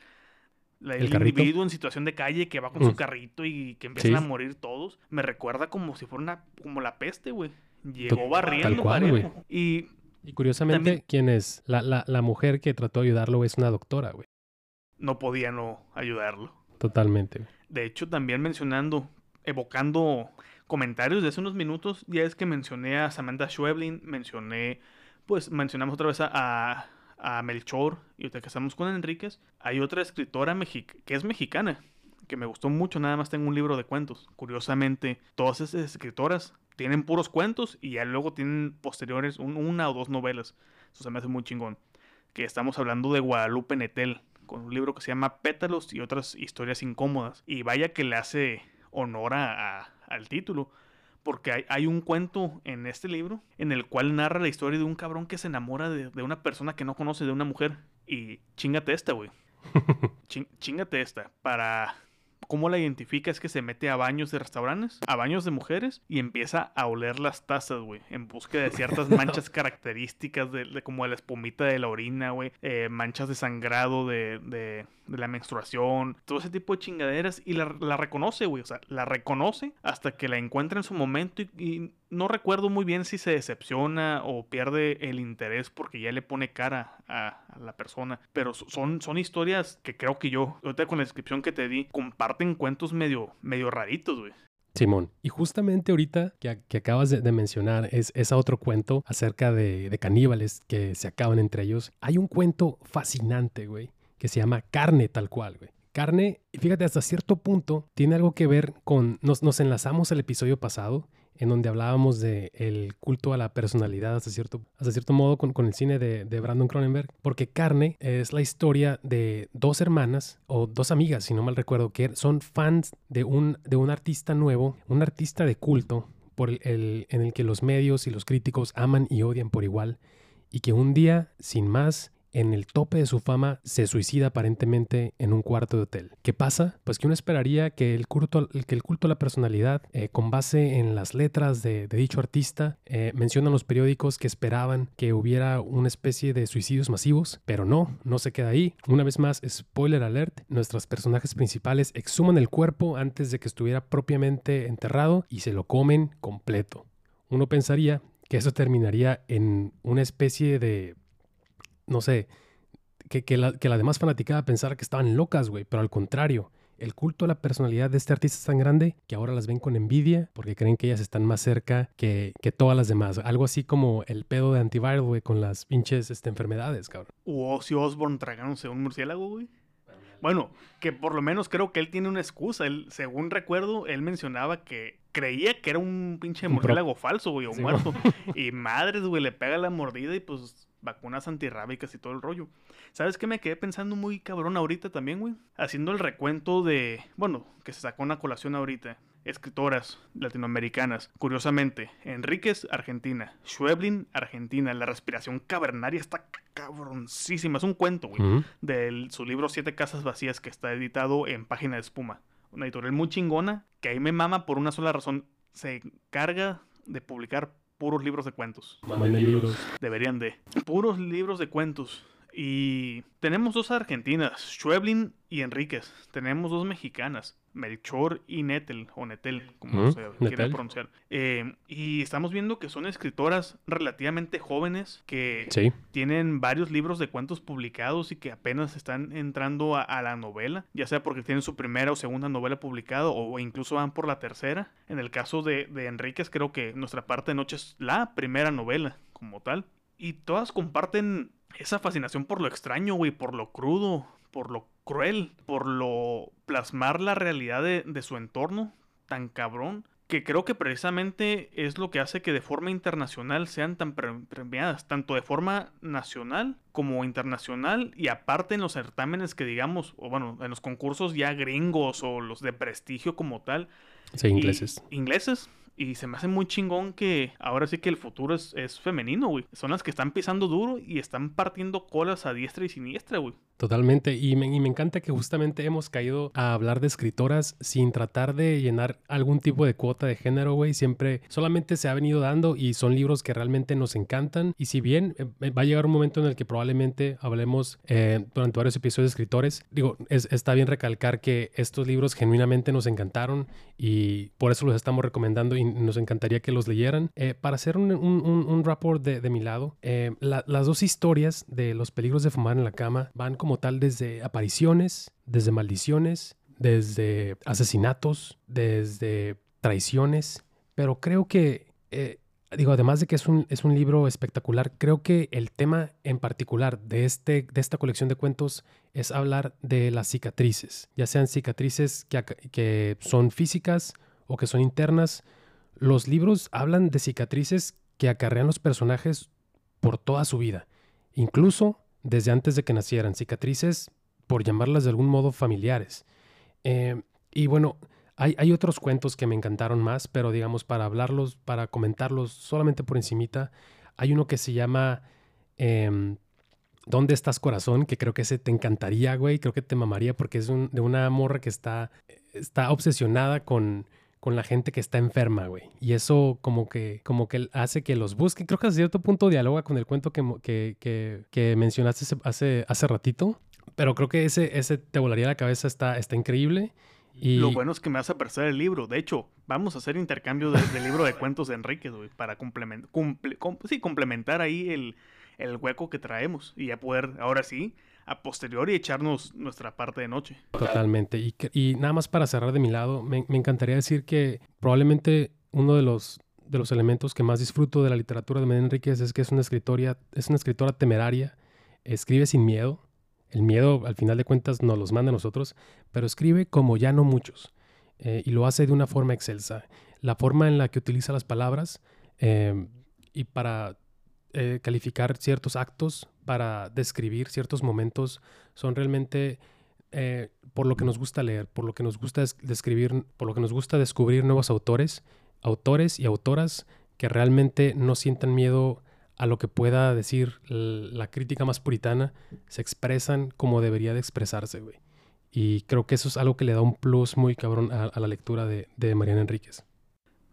la- ¿El el, carrito? individuo en situación de calle que va con su Mm. carrito y que empiezan Sí. a morir todos, me recuerda como si fuera una, como la peste, güey. Llegó Tal barriendo, cual, güey. Y Y curiosamente, También- ¿quién es? La, la, la mujer que trató de ayudarlo es una doctora, güey. no podía no ayudarlo. Totalmente, güey. De hecho, también mencionando, evocando comentarios de hace unos minutos, ya es que mencioné a Samantha Schweblin, mencioné, pues mencionamos otra vez a, a, Melchor, y ahorita que estamos con Enríquez, hay otra escritora que es mexicana, que me gustó mucho, nada más tengo un libro de cuentos. Curiosamente, todas esas escritoras tienen puros cuentos y ya luego tienen posteriores un- una o dos novelas. Eso se me hace muy chingón. Que estamos hablando de Guadalupe Netel, con un libro que se llama Pétalos y otras historias incómodas. Y vaya que le hace honor a- a- al título. Porque hay, hay un cuento en este libro en el cual narra la historia de un cabrón que se enamora de, de una persona que no conoce, de una mujer. Y chingate esta, güey. Chin- chingate esta. Para. ¿Cómo la identifica? Es que se mete a baños de restaurantes, a baños de mujeres y empieza a oler las tazas, güey, en búsqueda de ciertas manchas características de, de como la espumita de la orina, güey, eh, manchas de sangrado de, de- de la menstruación, todo ese tipo de chingaderas y la, la reconoce, güey, o sea, la reconoce hasta que la encuentra en su momento y, y no recuerdo muy bien si se decepciona o pierde el interés porque ya le pone cara a, la persona, pero so- son, son historias que creo que yo, ahorita con la descripción que te di, comparten cuentos medio, medio raritos, güey. Simón. Y justamente ahorita que, que acabas de, mencionar es, es a otro cuento acerca de, de caníbales que se acaban entre ellos. Hay un cuento fascinante, güey, que se llama Carne tal cual, güey. Carne, fíjate, hasta cierto punto tiene algo que ver con... Nos, nos enlazamos al episodio pasado en donde hablábamos de el culto a la personalidad hasta cierto, cierto modo con, el cine de, de Brandon Cronenberg, porque Carne es la historia de dos hermanas o dos amigas, si no mal recuerdo, que son fans de un, de un artista nuevo, un artista de culto por el- en el que los medios y los críticos aman y odian por igual, y que un día, sin más, en el tope de su fama, se suicida aparentemente en un cuarto de hotel. ¿Qué pasa? Pues que uno esperaría que el culto, que el culto a la personalidad, eh, con base en las letras de, dicho artista, eh, mencionan los periódicos que esperaban que hubiera una especie de suicidios masivos, pero no, no se queda ahí. Una vez más, spoiler alert, nuestros personajes principales exhuman el cuerpo antes de que estuviera propiamente enterrado y se lo comen completo. Uno pensaría que eso terminaría en una especie de no sé, que, que la, que la demás fanaticada pensara que estaban locas, güey, pero al contrario, el culto a la personalidad de este artista es tan grande que ahora las ven con envidia porque creen que ellas están más cerca que, que todas las demás. Algo así como el pedo de antiviral, güey, con las pinches este, enfermedades, cabrón. O Ozzy Osbourne tragándose un murciélago, güey. Bueno, que por lo menos creo que él tiene una excusa. Él, según recuerdo, él mencionaba que creía que era un pinche murciélago falso, güey, o muerto. y madres, güey, le pega la mordida y pues vacunas antirrábicas y todo el rollo. ¿Sabes qué me quedé pensando muy cabrón ahorita también, güey? Haciendo el recuento de, bueno, que se sacó una colación ahorita. Escritoras latinoamericanas. Curiosamente, Enríquez, Argentina. Schweblin, Argentina. La respiración cavernaria está cabroncísima. Es un cuento, güey. De su libro Siete Casas Vacías que está editado en Página de Espuma. Una editorial muy chingona que ahí me mama por una sola razón. Se encarga de publicar puros libros de cuentos. libros. Deberían de. Puros libros de cuentos. Y tenemos dos argentinas, Schweblin y Enríquez. Tenemos dos mexicanas, Melchor y Nettel, o Netel, como se quiera pronunciar. Eh, y estamos viendo que son escritoras relativamente jóvenes que tienen varios libros de cuentos publicados y que apenas están entrando a, la novela, ya sea porque tienen su primera o segunda novela publicada o, incluso van por la tercera. En el caso de, de Enríquez, creo que Nuestra parte de noche es la primera novela como tal. Y todas comparten esa fascinación por lo extraño, güey, por lo crudo, por lo cruel, por lo plasmar la realidad de, su entorno tan cabrón, que creo que precisamente es lo que hace que de forma internacional sean tan premiadas, tanto de forma nacional como internacional, y aparte en los certámenes que digamos, o bueno, en los concursos ya gringos o los de prestigio como tal. Sí, ingleses. ingleses, y se me hace muy chingón que ahora sí que el futuro es, es femenino, güey. Son las que están pisando duro y están partiendo colas a diestra y siniestra, güey. Totalmente. Y me, encanta que justamente hemos caído a hablar de escritoras sin tratar de llenar algún tipo de cuota de género, güey. Siempre solamente se ha venido dando y son libros que realmente nos encantan. Y si bien eh, eh, va a llegar un momento en el que probablemente hablemos eh, durante varios episodios de escritores, digo, está bien recalcar que estos libros genuinamente nos encantaron y por eso los estamos recomendando y nos encantaría que los leyeran. para hacer un, un, rapport de, mi lado, las dos historias de los peligros de fumar en la cama van como tal desde apariciones, desde maldiciones, desde asesinatos, desde traiciones, pero creo que, eh, digo, además de que es un, es un libro espectacular, creo que el tema en particular de, este, de esta colección de cuentos es hablar de las cicatrices, ya sean cicatrices que, que son físicas o que son internas. Los libros hablan de cicatrices que acarrean los personajes por toda su vida, incluso desde antes de que nacieran, cicatrices, por llamarlas de algún modo, familiares. Eh, y bueno, hay, otros cuentos que me encantaron más, pero digamos, para hablarlos, para comentarlos solamente por encimita, hay uno que se llama em, ¿Dónde estás corazón? Que creo que ese te encantaría, güey, creo que te mamaría porque es de una morra que está, está obsesionada con, con la gente que está enferma, güey. Y eso como que, como que hace que los busque. Creo que a cierto punto dialoga con el cuento que, que, que, mencionaste hace, hace ratito. Pero creo que ese, ese te volaría la cabeza, está, está increíble. Y... Lo bueno es que me vas a prestar el libro. De hecho, vamos a hacer intercambio del libro de cuentos de Enrique, güey, para complementar, complementar ahí el, el hueco que traemos y ya poder, ahora sí, a posteriori echarnos nuestra parte de noche. Totalmente. Y, nada más para cerrar de mi lado, me, encantaría decir que probablemente uno de los, de los elementos que más disfruto de la literatura de Medina Enríquez es que es una, escritoria, es una escritora temeraria, escribe sin miedo. El miedo, al final de cuentas, nos los manda a nosotros, pero escribe como ya no muchos. Eh, y lo hace de una forma excelsa. La forma en la que utiliza las palabras eh, y para eh, calificar ciertos actos, para describir ciertos momentos, son realmente eh, por lo que nos gusta leer, por lo que nos gusta describir, por lo que nos gusta descubrir nuevos autores, autores y autoras que realmente no sientan miedo a lo que pueda decir la crítica más puritana, se expresan como debería de expresarse, güey. Y creo que eso es algo que le da un plus muy cabrón a, la lectura de, de Mariana Enríquez.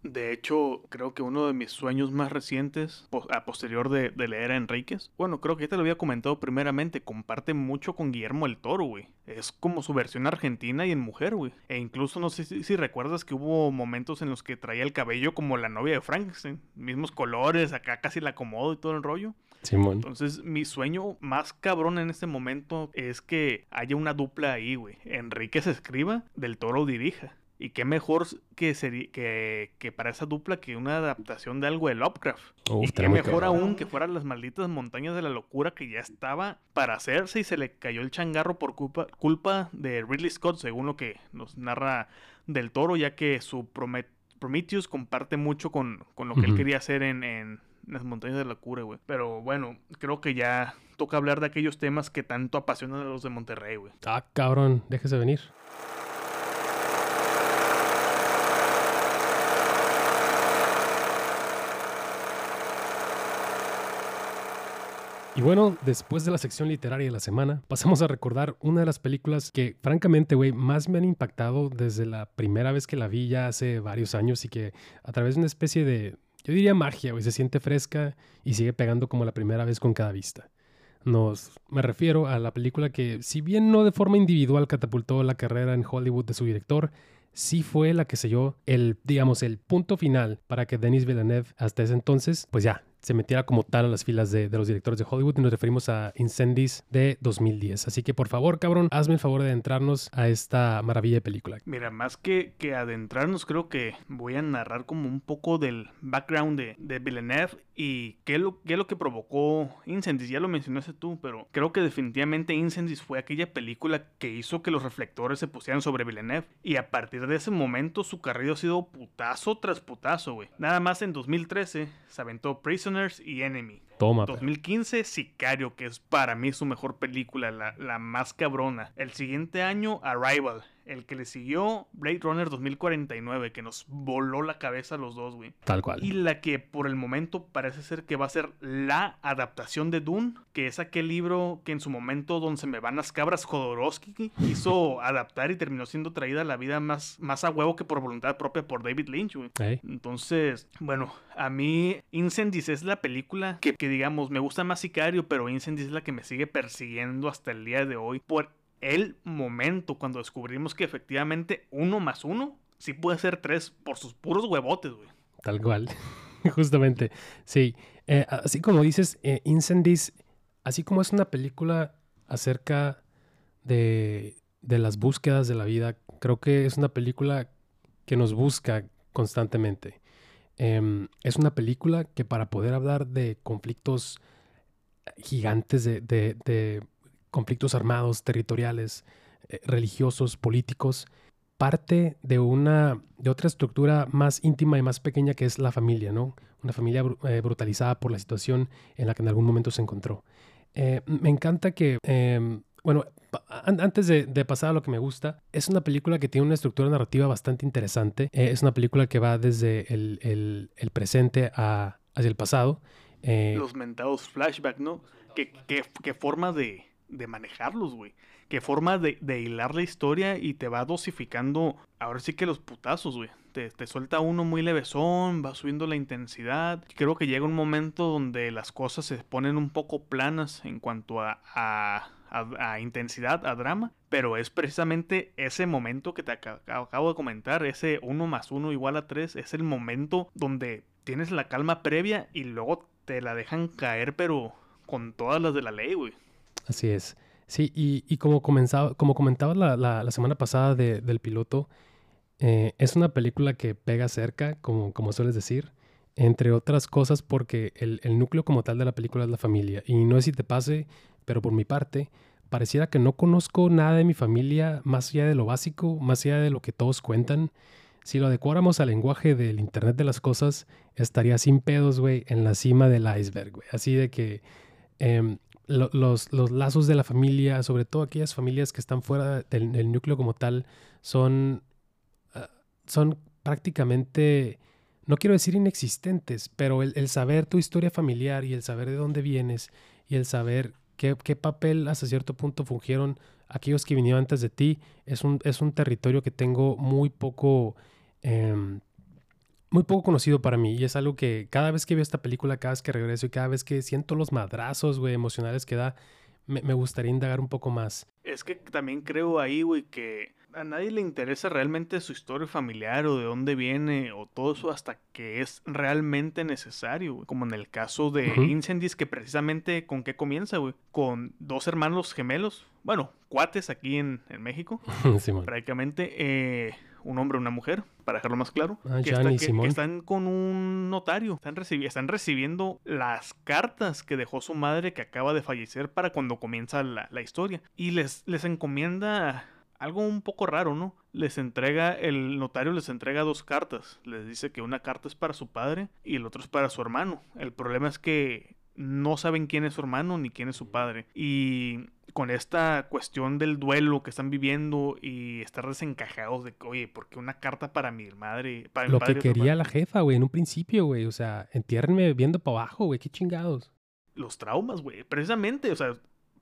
De hecho, creo que uno de mis sueños más recientes, a posterior de, leer a Enríquez, bueno, creo que ya te lo había comentado primeramente, comparte mucho con Guillermo el Toro, güey. Es como su versión argentina y en mujer, güey. E incluso no sé si, recuerdas que hubo momentos en los que traía el cabello como la novia de Frankenstein. Mismos colores, acá casi la acomodo y todo el rollo. Simón. Entonces, mi sueño más cabrón en este momento es que haya una dupla ahí, güey. Enríquez escriba, del Toro dirija Y qué mejor que, que, que, para esa dupla que una adaptación de algo de Lovecraft. y qué mejor aún que fueran las malditas montañas de la locura que ya estaba para hacerse y se le cayó el changarro por culpa, culpa de Ridley Scott, según lo que nos narra del toro, ya que su Prometheus comparte mucho con, con lo que él quería hacer en, en las montañas de la locura, güey. Pero bueno, creo que ya toca hablar de aquellos temas que tanto apasionan a los de Monterrey, güey. Ah, cabrón, déjese venir. Y bueno, después de la sección literaria de la semana, pasamos a recordar una de las películas que, francamente, güey, más me han impactado desde la primera vez que la vi ya hace varios años y que a través de una especie de, yo diría magia, güey, se siente fresca y sigue pegando como la primera vez con cada vista. Nos, me refiero a la película que, si bien no de forma individual catapultó la carrera en Hollywood de su director, sí fue la que selló el, digamos, el punto final para que Denis Villeneuve hasta ese entonces, pues ya, se metiera como tal a las filas de, los directores de Hollywood y nos referimos a Incendies de 2010. Así que por favor, cabrón, hazme el favor de adentrarnos a esta maravilla de película. Mira, más que, que adentrarnos, creo que voy a narrar como un poco del background de, de Villeneuve y qué es, lo, qué lo que provocó Incendies. Ya lo mencionaste tú, pero creo que definitivamente Incendies fue aquella película que hizo que los reflectores se pusieran sobre Villeneuve. Y a partir de ese momento su carrera ha sido putazo tras putazo, güey. Nada más en 2013 se aventó Y Enemy. Toma. 2015, Sicario, que es para mí su mejor película, la, la más cabrona. El siguiente año, Arrival. El que le siguió, Blade Runner 2049, que nos voló la cabeza a los dos, güey. Tal cual. Y la que por el momento parece ser que va a ser la adaptación de Dune, que es aquel libro que en su momento donde se me van las cabras Jodorowsky hizo adaptar y terminó siendo traída a la vida más, más a huevo que por voluntad propia por David Lynch, güey. Entonces, bueno, a mí Incendies es la película que, que digamos me gusta más Sicario, pero Incendies es la que me sigue persiguiendo hasta el día de hoy por el momento cuando descubrimos que efectivamente uno más uno sí puede ser tres por sus puros huevotes, güey. Tal cual. Justamente. Sí. Eh, así como dices, eh, Incendies, así como es una película acerca de, de las búsquedas de la vida, creo que es una película que nos busca constantemente. Em, es una película que para poder hablar de conflictos gigantes de conflictos armados, territoriales, eh, religiosos, políticos, parte de una de otra estructura más íntima y más pequeña que es la familia, ¿no? Una familia eh, brutalizada por la situación en la que en algún momento se encontró. Eh, me encanta que, em, bueno, antes de, pasar a lo que me gusta, es una película que tiene una estructura narrativa bastante interesante. es una película que va desde el, presente a, hacia el pasado. Los mentados flashbacks, ¿no? qué forma de, de manejarlos, güey. Qué forma de, hilar la historia y te va dosificando, ahora sí que los putazos, güey. Te, suelta uno muy levesón, va subiendo la intensidad. Creo que llega un momento donde las cosas se ponen un poco planas en cuanto a, intensidad, a drama. Pero es precisamente ese momento que te acabo de comentar, ese uno más uno igual a tres, es el momento donde tienes la calma previa y luego te la dejan caer, pero con todas las de la ley, güey. Así es. Sí, y, como, comenzaba, como comentaba la, semana pasada del piloto, eh, es una película que pega cerca, como, como sueles decir, entre otras cosas porque el, núcleo como tal de la película es la familia. Y no es si te pase, pero por mi parte, pareciera que no conozco nada de mi familia más allá de lo básico, más allá de lo que todos cuentan. Si lo adecuáramos al lenguaje del Internet de las Cosas, estaría sin pedos, güey, en la cima del iceberg, güey. Así de que em, los, lazos de la familia, sobre todo aquellas familias que están fuera del, núcleo como tal, son, ah, son prácticamente, no quiero decir inexistentes, pero el, saber tu historia familiar y el saber de dónde vienes y el saber qué, papel hasta cierto punto fungieron aquellos que vinieron antes de ti, es un, es un territorio que tengo muy poco... Em, muy poco conocido para mí y es algo que cada vez que veo esta película, cada vez que regreso y cada vez que siento los madrazos, güey, emocionales que da, me, me, gustaría indagar un poco más. Es que también creo ahí, güey, que a nadie le interesa realmente su historia familiar o de dónde viene o todo eso hasta que es realmente necesario, güey. Como en el caso de Incendies, que precisamente con qué comienza, güey. Con dos hermanos gemelos, bueno, cuates aquí en, en México. sí, prácticamente, eh, un hombre y una mujer, para dejarlo más claro, Ah, que, Jan está- y que- Simón. que están con un notario, están, recibi- están recibiendo las cartas que dejó su madre que acaba de fallecer para cuando comienza la, la historia. Y les, les encomienda algo un poco raro, ¿no? Les entrega, el notario les entrega dos cartas. Les dice que una carta es para su padre y el otro es para su hermano. El problema es que no saben quién es su hermano ni quién es su padre. Y con esta cuestión del duelo que están viviendo y estar desencajados de que, oye, ¿por qué una carta para mi madre? Para mi Lo padre que quería hermano?" la jefa, güey, en un principio, güey. O sea, entiérrenme viendo para abajo, güey. Qué chingados. Los traumas, güey. Precisamente, o sea,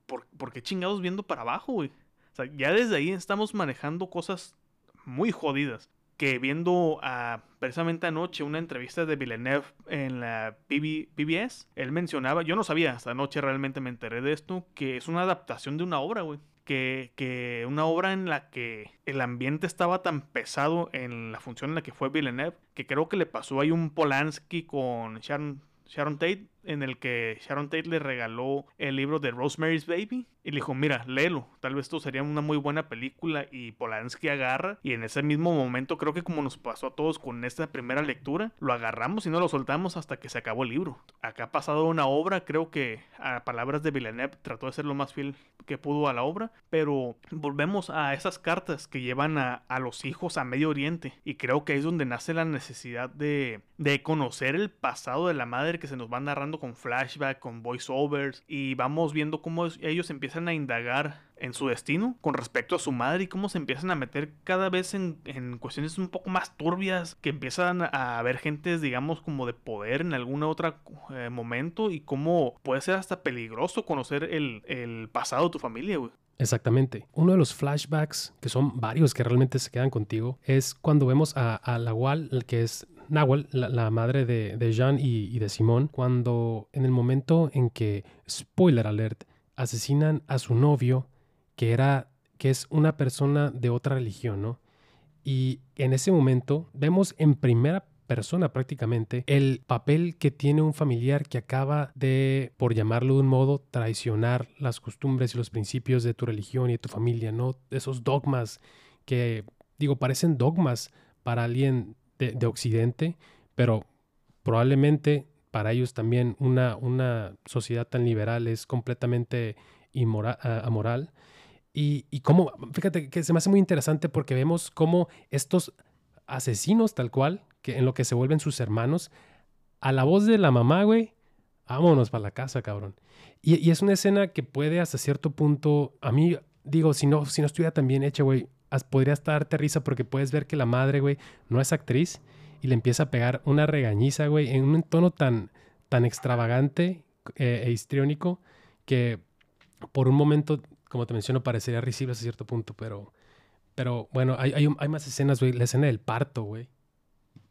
¿por, por qué chingados viendo para abajo, güey? O sea, ya desde ahí estamos manejando cosas muy jodidas. Que viendo a, precisamente anoche una entrevista de Villeneuve en la PB PBS, él mencionaba, yo no sabía, hasta anoche realmente me enteré de esto, que es una adaptación de una obra, güey. Que, que una obra en la que el ambiente estaba tan pesado en la función en la que fue Villeneuve, que creo que le pasó ahí un Polanski con Sharon, Sharon Tate, en el que Sharon Tate le regaló el libro de Rosemary's Baby y le dijo, mira, léelo, tal vez esto sería una muy buena película y Polanski agarra y en ese mismo momento creo que como nos pasó a todos con esta primera lectura, lo agarramos y no lo soltamos hasta que se acabó el libro. Acá ha pasado una obra, creo que a palabras de Villeneuve trató de ser lo más fiel que pudo a la obra, pero volvemos a esas cartas que llevan a, a los hijos a Medio Oriente y creo que es donde nace la necesidad de, de conocer el pasado de la madre que se nos va narrando con flashback, con voiceovers y vamos viendo cómo ellos empiezan a indagar en su destino con respecto a su madre y cómo se empiezan a meter cada vez en, cuestiones un poco más turbias, que empiezan a haber gentes, digamos, como de poder en algún otro eh, momento y cómo puede ser hasta peligroso conocer el, pasado de tu familia, güey. Exactamente. Uno de los flashbacks, que son varios que realmente se quedan contigo, es cuando vemos a, a el que es Nahual, la, la madre de, de Jean y, y de Simón, cuando en el momento en que, spoiler alert, asesinan a su novio, que era, que es una persona de otra religión, ¿no? Y en ese momento vemos en primera persona prácticamente el papel que tiene un familiar que acaba de, por llamarlo de un modo, traicionar las costumbres y los principios de tu religión y de tu familia, ¿no? Esos dogmas que, digo, parecen dogmas para alguien de, de Occidente, pero probablemente para ellos también una, una sociedad tan liberal es completamente inmora- ah, amoral. Y, y cómo, fíjate que se me hace muy interesante porque vemos cómo estos asesinos tal cual, que en lo que se vuelven sus hermanos, a la voz de la mamá, güey, vámonos para la casa, cabrón. Y, y es una escena que puede hasta cierto punto, a mí, digo, si no, si no estuviera tan bien hecha, güey, podría darte risa porque puedes ver que la madre, güey, no es actriz y le empieza a pegar una regañiza, güey, en un tono tan, tan extravagante eh, e histriónico que por un momento, como te menciono, parecería risible hasta cierto punto, pero, pero bueno, hay, hay más escenas, güey. La escena del parto, güey.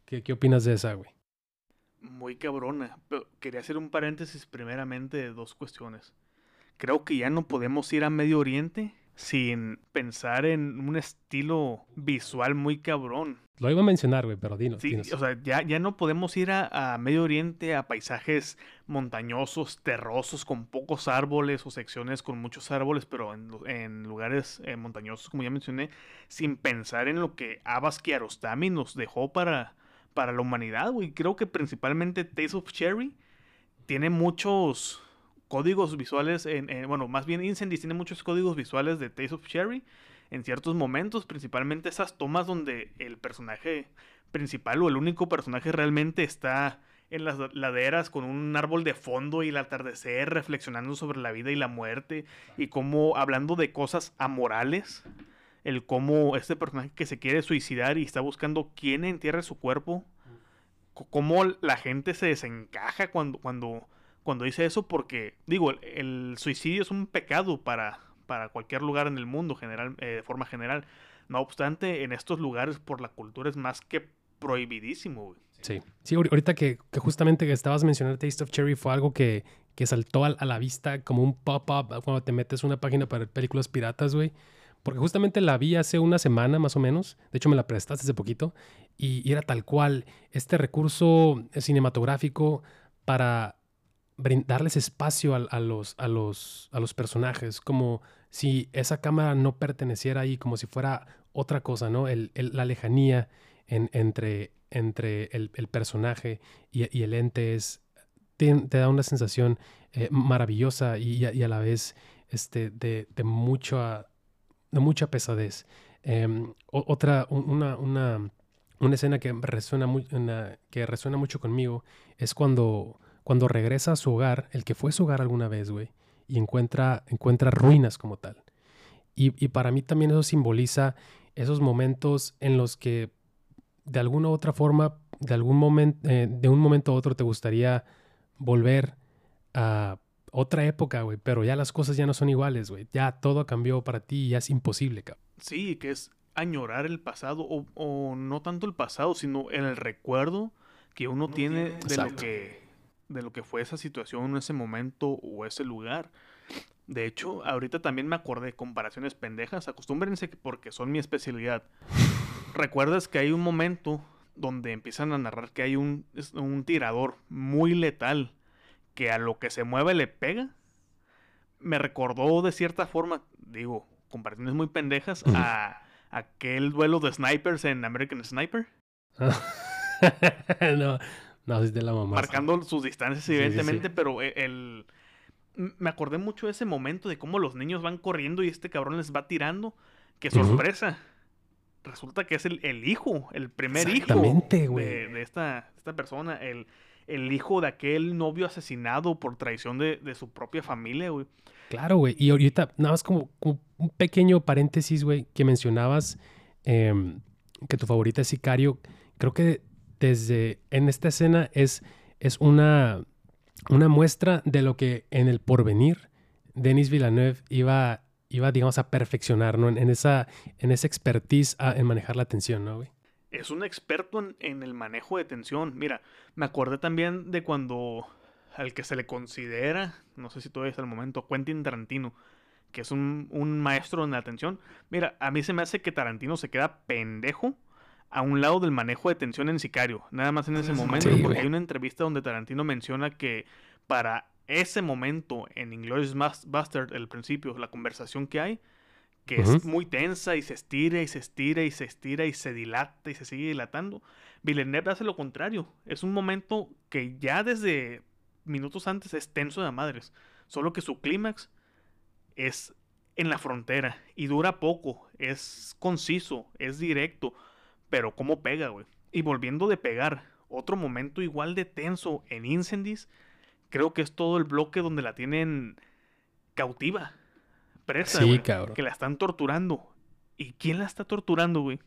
¿Qué, ¿Qué opinas de esa, güey? Muy cabrona. Pero quería hacer un paréntesis primeramente de dos cuestiones. Creo que ya no podemos ir a Medio Oriente sin pensar en un estilo visual muy cabrón. Lo iba a mencionar, güey, pero dinos. Sí, dinos. o sea, ya, ya no podemos ir a, a Medio Oriente a paisajes montañosos, terrosos, con pocos árboles o secciones con muchos árboles, pero en, en lugares eh, montañosos, como ya mencioné, sin pensar en lo que Abbas Kiarostami nos dejó para, para la humanidad, güey. Creo que principalmente Taste of Cherry tiene muchos códigos visuales, en, en- bueno, más bien Incendies tiene muchos códigos visuales de Taste of Cherry en ciertos momentos, principalmente esas tomas donde el personaje principal o el único personaje realmente está en las laderas con un árbol de fondo y el atardecer reflexionando sobre la vida y la muerte y como hablando de cosas amorales, el cómo este personaje que se quiere suicidar y está buscando quién entierre su cuerpo, cómo la gente se desencaja cuando, cuando, cuando dice eso, porque digo, el, suicidio es un pecado para, para cualquier lugar en el mundo general, eh, de forma general. No obstante, en estos lugares por la cultura es más que prohibidísimo, güey. Sí, sí, ahor- ahorita que, que justamente que estabas mencionando Taste of Cherry fue algo que, que saltó al- a, la vista como un pop-up cuando te metes una página para películas piratas, güey. Porque justamente la vi hace una semana más o menos. De hecho, me la prestaste hace poquito. Y, era tal cual este recurso cinematográfico para darles espacio al- a, los, a, los, a los personajes. Como si esa cámara no perteneciera ahí, como si fuera otra cosa, ¿no? El, la lejanía entre, entre el, personaje y, el ente es, te, da una sensación eh, maravillosa y, a la vez este, de, de, mucha, de mucha pesadez. Em, otra, una, una, una, escena que resuena, muy, que resuena mucho conmigo es cuando, cuando regresa a su hogar, el que fue su hogar alguna vez, güey, y encuentra, encuentra ruinas como tal. Y, y, para mí también eso simboliza esos momentos en los que de alguna u otra forma, de algún momento, eh, de un momento a otro te gustaría volver a otra época, güey, pero ya las cosas ya no son iguales, güey. Ya todo cambió para ti y ya es imposible, cabrón. Sí, que es añorar el pasado o, o, no tanto el pasado, sino el recuerdo que uno, tiene, de lo que de lo que fue esa situación en ese momento o ese lugar. De hecho, ahorita también me acordé de comparaciones pendejas. Acostúmbrense porque son mi especialidad. ¿Recuerdas que hay un momento donde empiezan a narrar que hay un, un tirador muy letal que a lo que se mueve le pega, me recordó de cierta forma, digo, comparaciones muy pendejas, a, aquel duelo de snipers en American Sniper. no, no, es de la mamá. Marcando sus distancias, evidentemente, pero e, el, Me acordé mucho de ese momento de cómo los niños van corriendo y este cabrón les va tirando. ¡Qué sorpresa! Resulta que es el, hijo, el primer hijo de, de, esta, esta persona, el, el hijo de aquel novio asesinado por traición de, su propia familia, güey. Claro, güey. Y ahorita, nada más como, un pequeño paréntesis, güey, que mencionabas em, que tu favorita es Sicario. Creo que desde en esta escena es, es una, una muestra de lo que en el porvenir Denis Villeneuve iba, iba digamos, a perfeccionar, ¿no? En, esa, en esa expertise en manejar la atención, ¿no, es un experto en, el manejo de tensión. Mira, me acordé también de cuando al que se le considera, no sé si todavía es el momento, Quentin Tarantino, que es un, maestro en la tensión. Mira, a mí se me hace que Tarantino se queda pendejo a un lado del manejo de tensión en Sicario. Nada más en ese momento, porque hay una entrevista donde Tarantino menciona que para ese momento en Inglourious Bastard, el principio, la conversación que hay, que es muy tensa y se estira y se estira y se estira y se dilata y se sigue dilatando. Villeneuve hace lo contrario. Es un momento que ya desde minutos antes es tenso de madres. Solo que su clímax es en la frontera y dura poco. Es conciso, es directo. Pero cómo pega, güey. Y volviendo de pegar, otro momento igual de tenso en Incendies, creo que es todo el bloque donde la tienen cautiva presa, sí, cabrón. que la están torturando. ¿Y quién la está torturando, güey?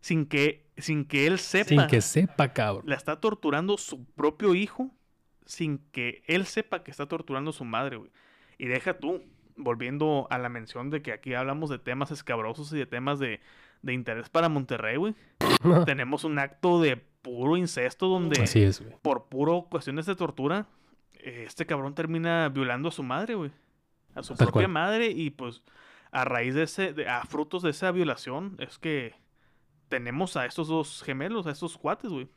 Sin que, sin que él sepa. Sin que sepa, cabrón. La está torturando su propio hijo sin que él sepa que está torturando a su madre, güey. Y deja tú, volviendo a la mención de que aquí hablamos de temas escabrosos y de temas de, de interés para Monterrey, güey. Tenemos un acto de puro incesto donde, Así es, güey. por puro cuestiones de tortura, este cabrón termina violando a su madre, güey a su propia madre y pues a raíz de ese, a frutos de esa violación es que tenemos a estos dos gemelos, a estos cuates, güey.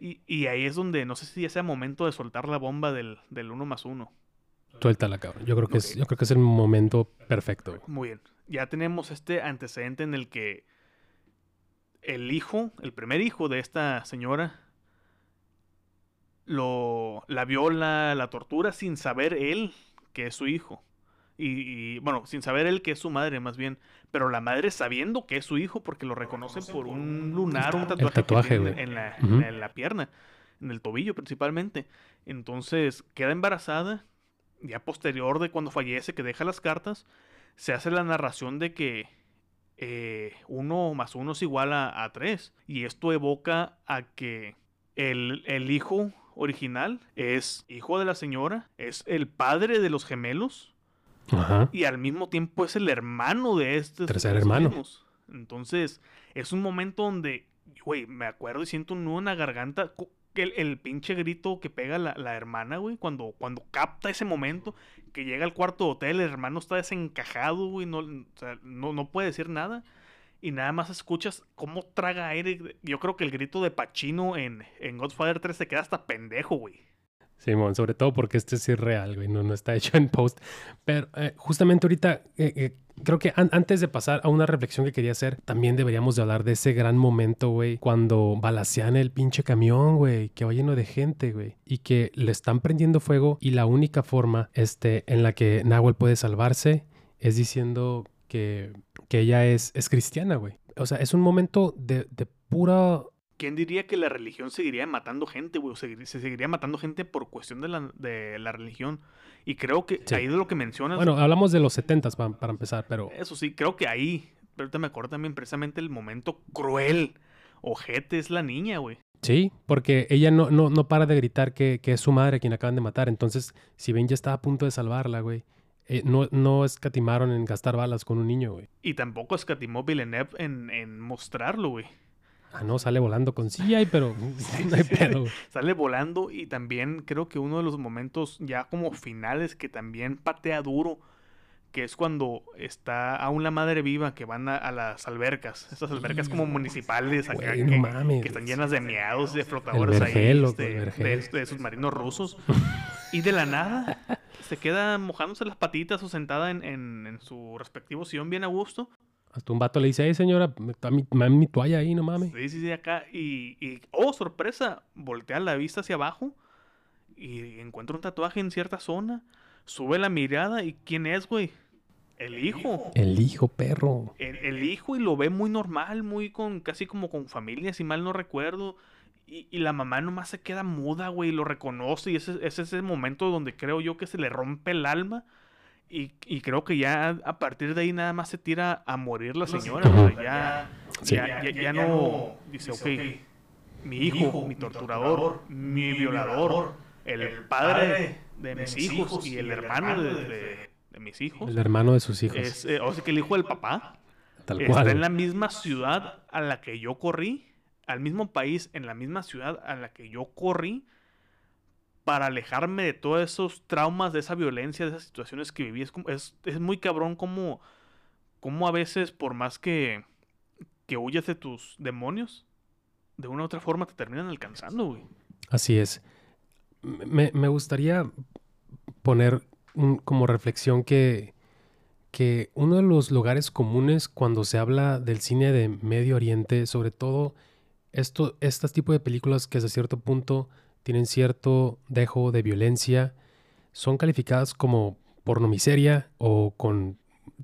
Y, y, ahí es donde no sé si ya sea momento de soltar la bomba del, del uno más uno. Suéltala, cabrón. Yo creo que es, yo creo que es el momento perfecto. Muy bien. Ya tenemos este antecedente en el que el hijo, el primer hijo de esta señora, lo la viola, la tortura sin saber él que es su hijo. Y, bueno, sin saber él que es su madre, más bien. Pero la madre sabiendo que es su hijo porque lo reconoce por un lunar, un tatuaje, en, la, en, la, pierna, en el tobillo principalmente. Entonces queda embarazada. Ya posterior de cuando fallece, que deja las cartas, se hace la narración de que eh, uno más uno es igual a, a tres. Y esto evoca a que el, el hijo original es hijo de la señora, es el padre de los gemelos y al mismo tiempo es el hermano de este tercer hermano. Entonces, es un momento donde, güey, me acuerdo y siento un nudo en la garganta. El, el pinche grito que pega la, la hermana, güey, cuando, cuando capta ese momento, que llega al cuarto de hotel, el hermano está desencajado, güey, no, no, no puede decir nada y nada más escuchas cómo traga aire. Yo creo que el grito de Pachino en, en Godfather 3 se queda hasta pendejo, güey. Simón, sobre todo porque este es irreal, güey, no, no está hecho en post. Pero eh, justamente ahorita, eh, eh, creo que an- antes de pasar a una reflexión que quería hacer, también deberíamos de hablar de ese gran momento, güey, cuando balacean el pinche camión, güey, que va lleno de gente, güey, y que le están prendiendo fuego y la única forma este, en la que Nahuel puede salvarse es diciendo que, que ella es, es cristiana, güey. O sea, es un momento de, de pura ¿Quién diría que la religión seguiría matando gente, güey? Se seguiría matando gente por cuestión de la, de la religión. Y creo que Sí. ahí de lo que mencionas. Bueno, hablamos de los 70 para, para empezar, pero Eso sí, creo que ahí. Pero ahorita me acuerdo también precisamente el momento cruel. Ojete es la niña, güey. sí, porque ella no, no, no para de gritar que, que es su madre quien acaban de matar. Entonces, si Ben ya estaba a punto de salvarla, güey, eh, no, no escatimaron en gastar balas con un niño, güey. Y tampoco escatimó Villeneuve en, en mostrarlo, güey. Ah, no, sale volando con CGI, pero no hay pedo. Sale volando y también creo que uno de los momentos ya como finales que también patea duro, que es cuando está aún la madre viva que van a, a las albercas, estas albercas como municipales acá Güey, no que, mames, que están llenas de miados, de flotadores ahí, vergel, este, el vergel. de, de submarinos rusos. Y de la nada se queda mojándose las patitas o sentada en, en- en su respectivo sillón bien a gusto. Hasta un vato le dice, hey señora, me está mi, me- mi toalla ahí, no mames. Sí, sí, sí, acá. Y, y, oh, sorpresa, voltea la vista hacia abajo y encuentra un tatuaje en cierta zona. Sube la mirada y ¿quién es, güey? El hijo. El hijo perro. El, el hijo y lo ve muy normal, muy con, casi como con familia, si mal no recuerdo. Y, y la mamá nomás se queda muda, güey, y lo reconoce. Y ese ese es ese momento donde creo yo que se le rompe el alma. Y, y creo que ya a partir de ahí nada más se tira a morir la señora. Ya, Sí. ya, ya- ya no dice, ok, mi hijo, mi torturador, mi violador, el padre de mis hijos y el hermano de, de- de mis hijos. El hermano de sus hijos. Es, eh, o sea que el hijo del papá tal está en la misma ciudad a la que yo corrí, al mismo país, en la misma ciudad a la que yo corrí, para alejarme de todos esos traumas, de esa violencia, de esas situaciones que viví. Es, es, es muy cabrón como, como a veces, por más que, que huyas de tus demonios, de una u otra forma te terminan alcanzando, güey. Así es. Me, me gustaría poner como reflexión que, que uno de los lugares comunes cuando se habla del cine de Medio Oriente, sobre todo esto, este tipo de películas que hasta cierto punto tienen cierto dejo de violencia, son calificadas como pornomiseria o con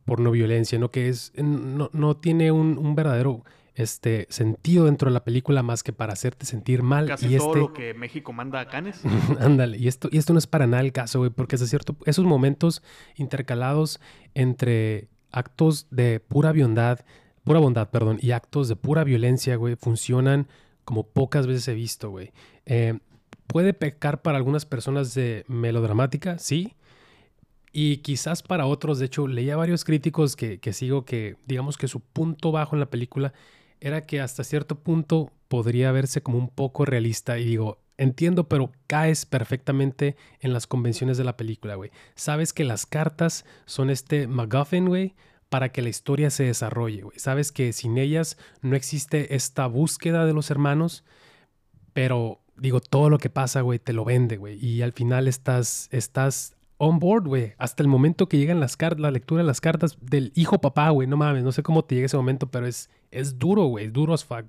pornoviolencia, ¿no? Que es, no, no tiene un, un verdadero este, sentido dentro de la película más que para hacerte sentir mal. Casi y todo este, lo que México manda a Canes. Ándale, y esto, y esto no es para nada el caso, güey, porque es cierto, esos momentos intercalados entre actos de pura bondad, pura bondad, perdón, y actos de pura violencia, güey, funcionan como pocas veces he visto, güey. Eh, puede pecar para algunas personas de melodramática, sí. Y quizás para otros, de hecho, leía varios críticos que, sigo que, digamos que su punto bajo en la película era que hasta cierto punto podría verse como un poco realista. Y digo, entiendo, pero caes perfectamente en las convenciones de la película, güey. Sabes que las cartas son este MacGuffin, güey, para que la historia se desarrolle, güey. Sabes que sin ellas no existe esta búsqueda de los hermanos, pero digo, todo lo que pasa, güey, te lo vende, güey. Y al final estás, estás on board, güey. Hasta el momento que llegan las cartas, la lectura de las cartas del hijo papá, güey. No mames, no sé cómo te llega ese momento, pero es, es duro, güey. Es duro as fuck.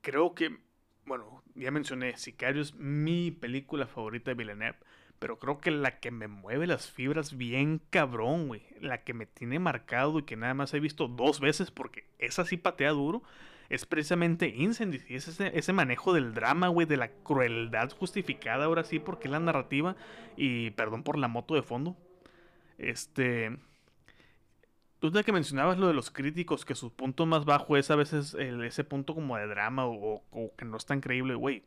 Creo que, bueno, ya mencioné, Sicario es mi película favorita de Villeneuve, pero creo que la que me mueve las fibras bien cabrón, güey, la que me tiene marcado y que nada más he visto dos veces porque esa sí patea duro, es precisamente Incendies. Y es ese, ese manejo del drama, güey, de la crueldad justificada ahora sí porque es la narrativa y perdón por la moto de fondo. Este... Tú de que mencionabas lo de los críticos, que su punto más bajo es a veces ese punto como de drama o, que no es tan creíble, güey.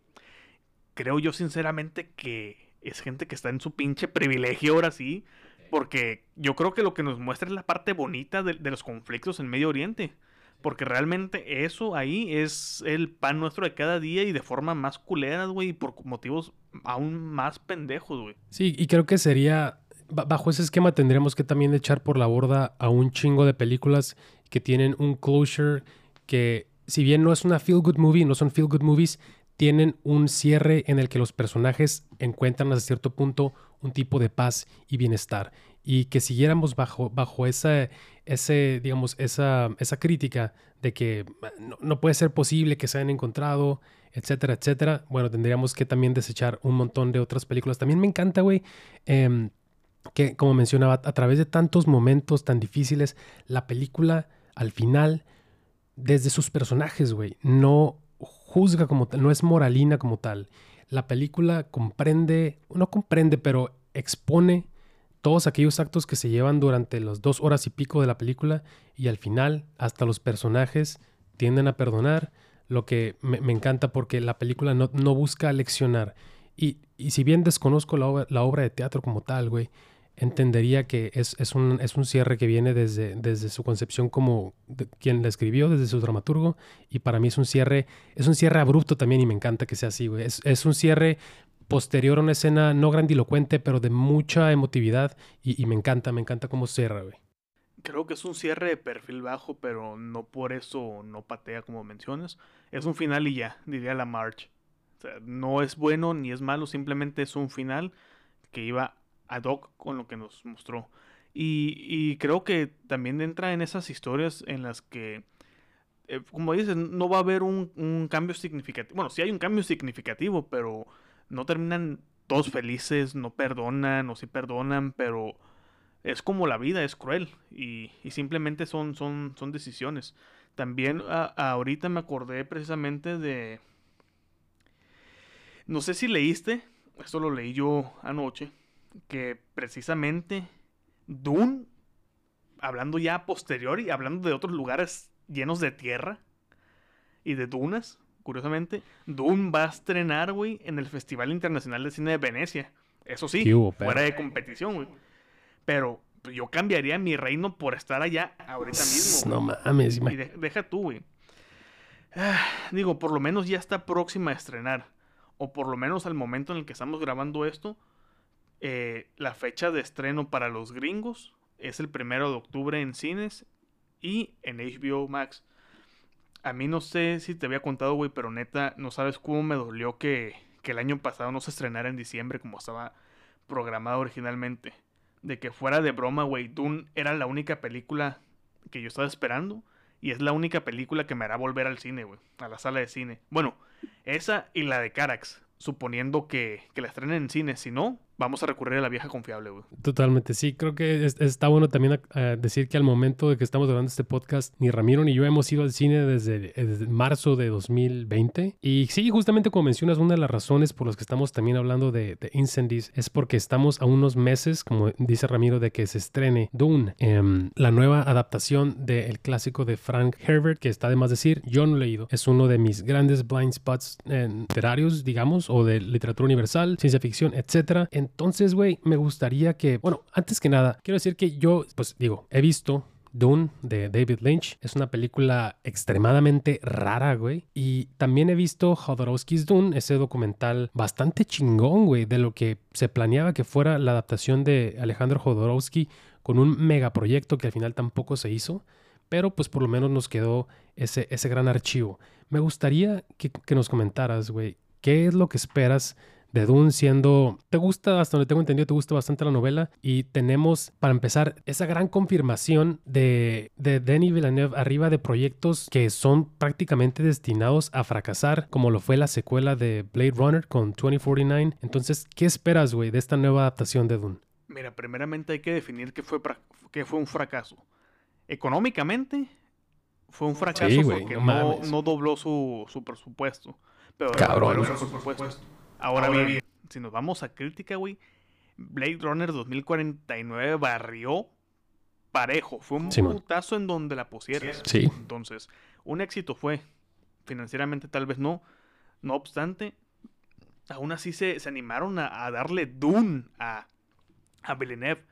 Creo yo sinceramente que es gente que está en su pinche privilegio ahora sí, porque yo creo que lo que nos muestra es la parte bonita de los conflictos en Medio Oriente. Porque realmente eso ahí es el pan nuestro de cada día y de forma más culera, güey, y por motivos aún más pendejos, güey. Sí, y creo que sería, ba- bajo ese esquema tendríamos que también echar por la borda a un chingo de películas que tienen un closure que, si bien no es una feel good movie, no son feel good movies, tienen un cierre en el que los personajes encuentran hasta cierto punto un tipo de paz y bienestar. Y que siguiéramos bajo, bajo esa, ese, digamos, esa, esa crítica de que no, puede ser posible que se hayan encontrado, etcétera, etcétera, bueno, tendríamos que también desechar un montón de otras películas. También me encanta, güey, em, que como mencionaba, a través de tantos momentos tan difíciles, la película al final, desde sus personajes, güey, no juzga como tal, no es moralina como tal. La película comprende, no comprende, pero expone todos aquellos actos que se llevan durante las dos horas y pico de la película y al final hasta los personajes tienden a perdonar, lo que me, encanta porque la película no, busca leccionar. Y, y, si bien desconozco la obra de teatro como tal, güey, entendería que es, es, un, es un cierre que viene desde, desde su concepción como quien la escribió, desde su dramaturgo, y para mí es un cierre, es un cierre abrupto también y me encanta que sea así, güey. Es, es un cierre posterior a una escena no grandilocuente, pero de mucha emotividad y, me encanta, me encanta cómo cierra. Creo que es un cierre de perfil bajo, pero no por eso no patea como mencionas. Es un final y ya, diría la March. O sea, no es bueno ni es malo, simplemente es un final que iba ad hoc con lo que nos mostró. Y, creo que también entra en esas historias en las que, eh, como dices, no va a haber un, cambio significativo. Bueno, sí hay un cambio significativo, pero no terminan todos felices, no perdonan o sí perdonan, pero es como la vida, es cruel y, simplemente son, son, son decisiones. También ahorita me acordé precisamente de... No sé si leíste, esto lo leí yo anoche, que precisamente Dune, hablando ya posterior y hablando de otros lugares llenos de tierra y de dunas, curiosamente, Dune va a estrenar, güey, en el Festival Internacional de Cine de Venecia. Eso sí, fuera de competición, güey. Pero yo cambiaría mi reino por estar allá ahorita mismo. No mames. Y deja tú, güey. Ah, digo, por lo menos ya está próxima a estrenar. O por lo menos al momento en el que estamos grabando esto, eh, la fecha de estreno para los gringos es el primero de octubre en cines y en HBO Max. A mí no sé si te había contado, güey, pero neta, no sabes cómo me dolió que, que el año pasado no se estrenara en diciembre como estaba programado originalmente. De que fuera de broma, güey, Dune era la única película que yo estaba esperando. Y es la única película que me hará volver al cine, güey. A la sala de cine. Bueno, esa y la de Carax. Suponiendo que, que la estrenen en cine. Si no, vamos a recurrir a la vieja confiable, güey. Totalmente, sí. Creo que está bueno también decir que al momento de que estamos grabando este podcast, ni Ramiro ni yo hemos ido al cine desde, marzo de 2020. Y sí, justamente como mencionas, una de las razones por las que estamos también hablando de, de Incendies es porque estamos a unos meses, como dice Ramiro, de que se estrene Dune, em, la nueva adaptación del clásico de Frank Herbert, que está de más decir, yo no he leído. Es uno de mis grandes blind spots literarios, digamos, o de literatura universal, ciencia ficción, etcétera. Entonces, güey, me gustaría que, bueno, antes que nada, quiero decir que yo, pues digo, he visto Dune de David Lynch. Es una película extremadamente rara, güey. Y también he visto Jodorowsky's Dune, ese documental bastante chingón, güey, de lo que se planeaba que fuera la adaptación de Alejandro Jodorowsky con un megaproyecto que al final tampoco se hizo. Pero pues por lo menos nos quedó ese, ese gran archivo. Me gustaría que, que nos comentaras, güey, ¿qué es lo que esperas de Dune siendo, te gusta, hasta donde tengo entendido, te gusta bastante la novela y tenemos, para empezar, esa gran confirmación de, de Denis Villeneuve arriba de proyectos que son prácticamente destinados a fracasar, como lo fue la secuela de Blade Runner con 2049. Entonces, ¿qué esperas, güey, de esta nueva adaptación de Dune? Mira, primeramente hay que definir qué fue, qué fue un fracaso. Económicamente, fue un fracaso porque no, dobló su, presupuesto. Pero Cabrón. Su presupuesto. Ahora, bien, si nos vamos a crítica, güey, Blade Runner 2049 barrió parejo. Fue un putazo en donde la pusieras. Sí. Entonces, un éxito fue. Financieramente tal vez no. No obstante, aún así se, animaron a, darle Dune a, a Villeneuve.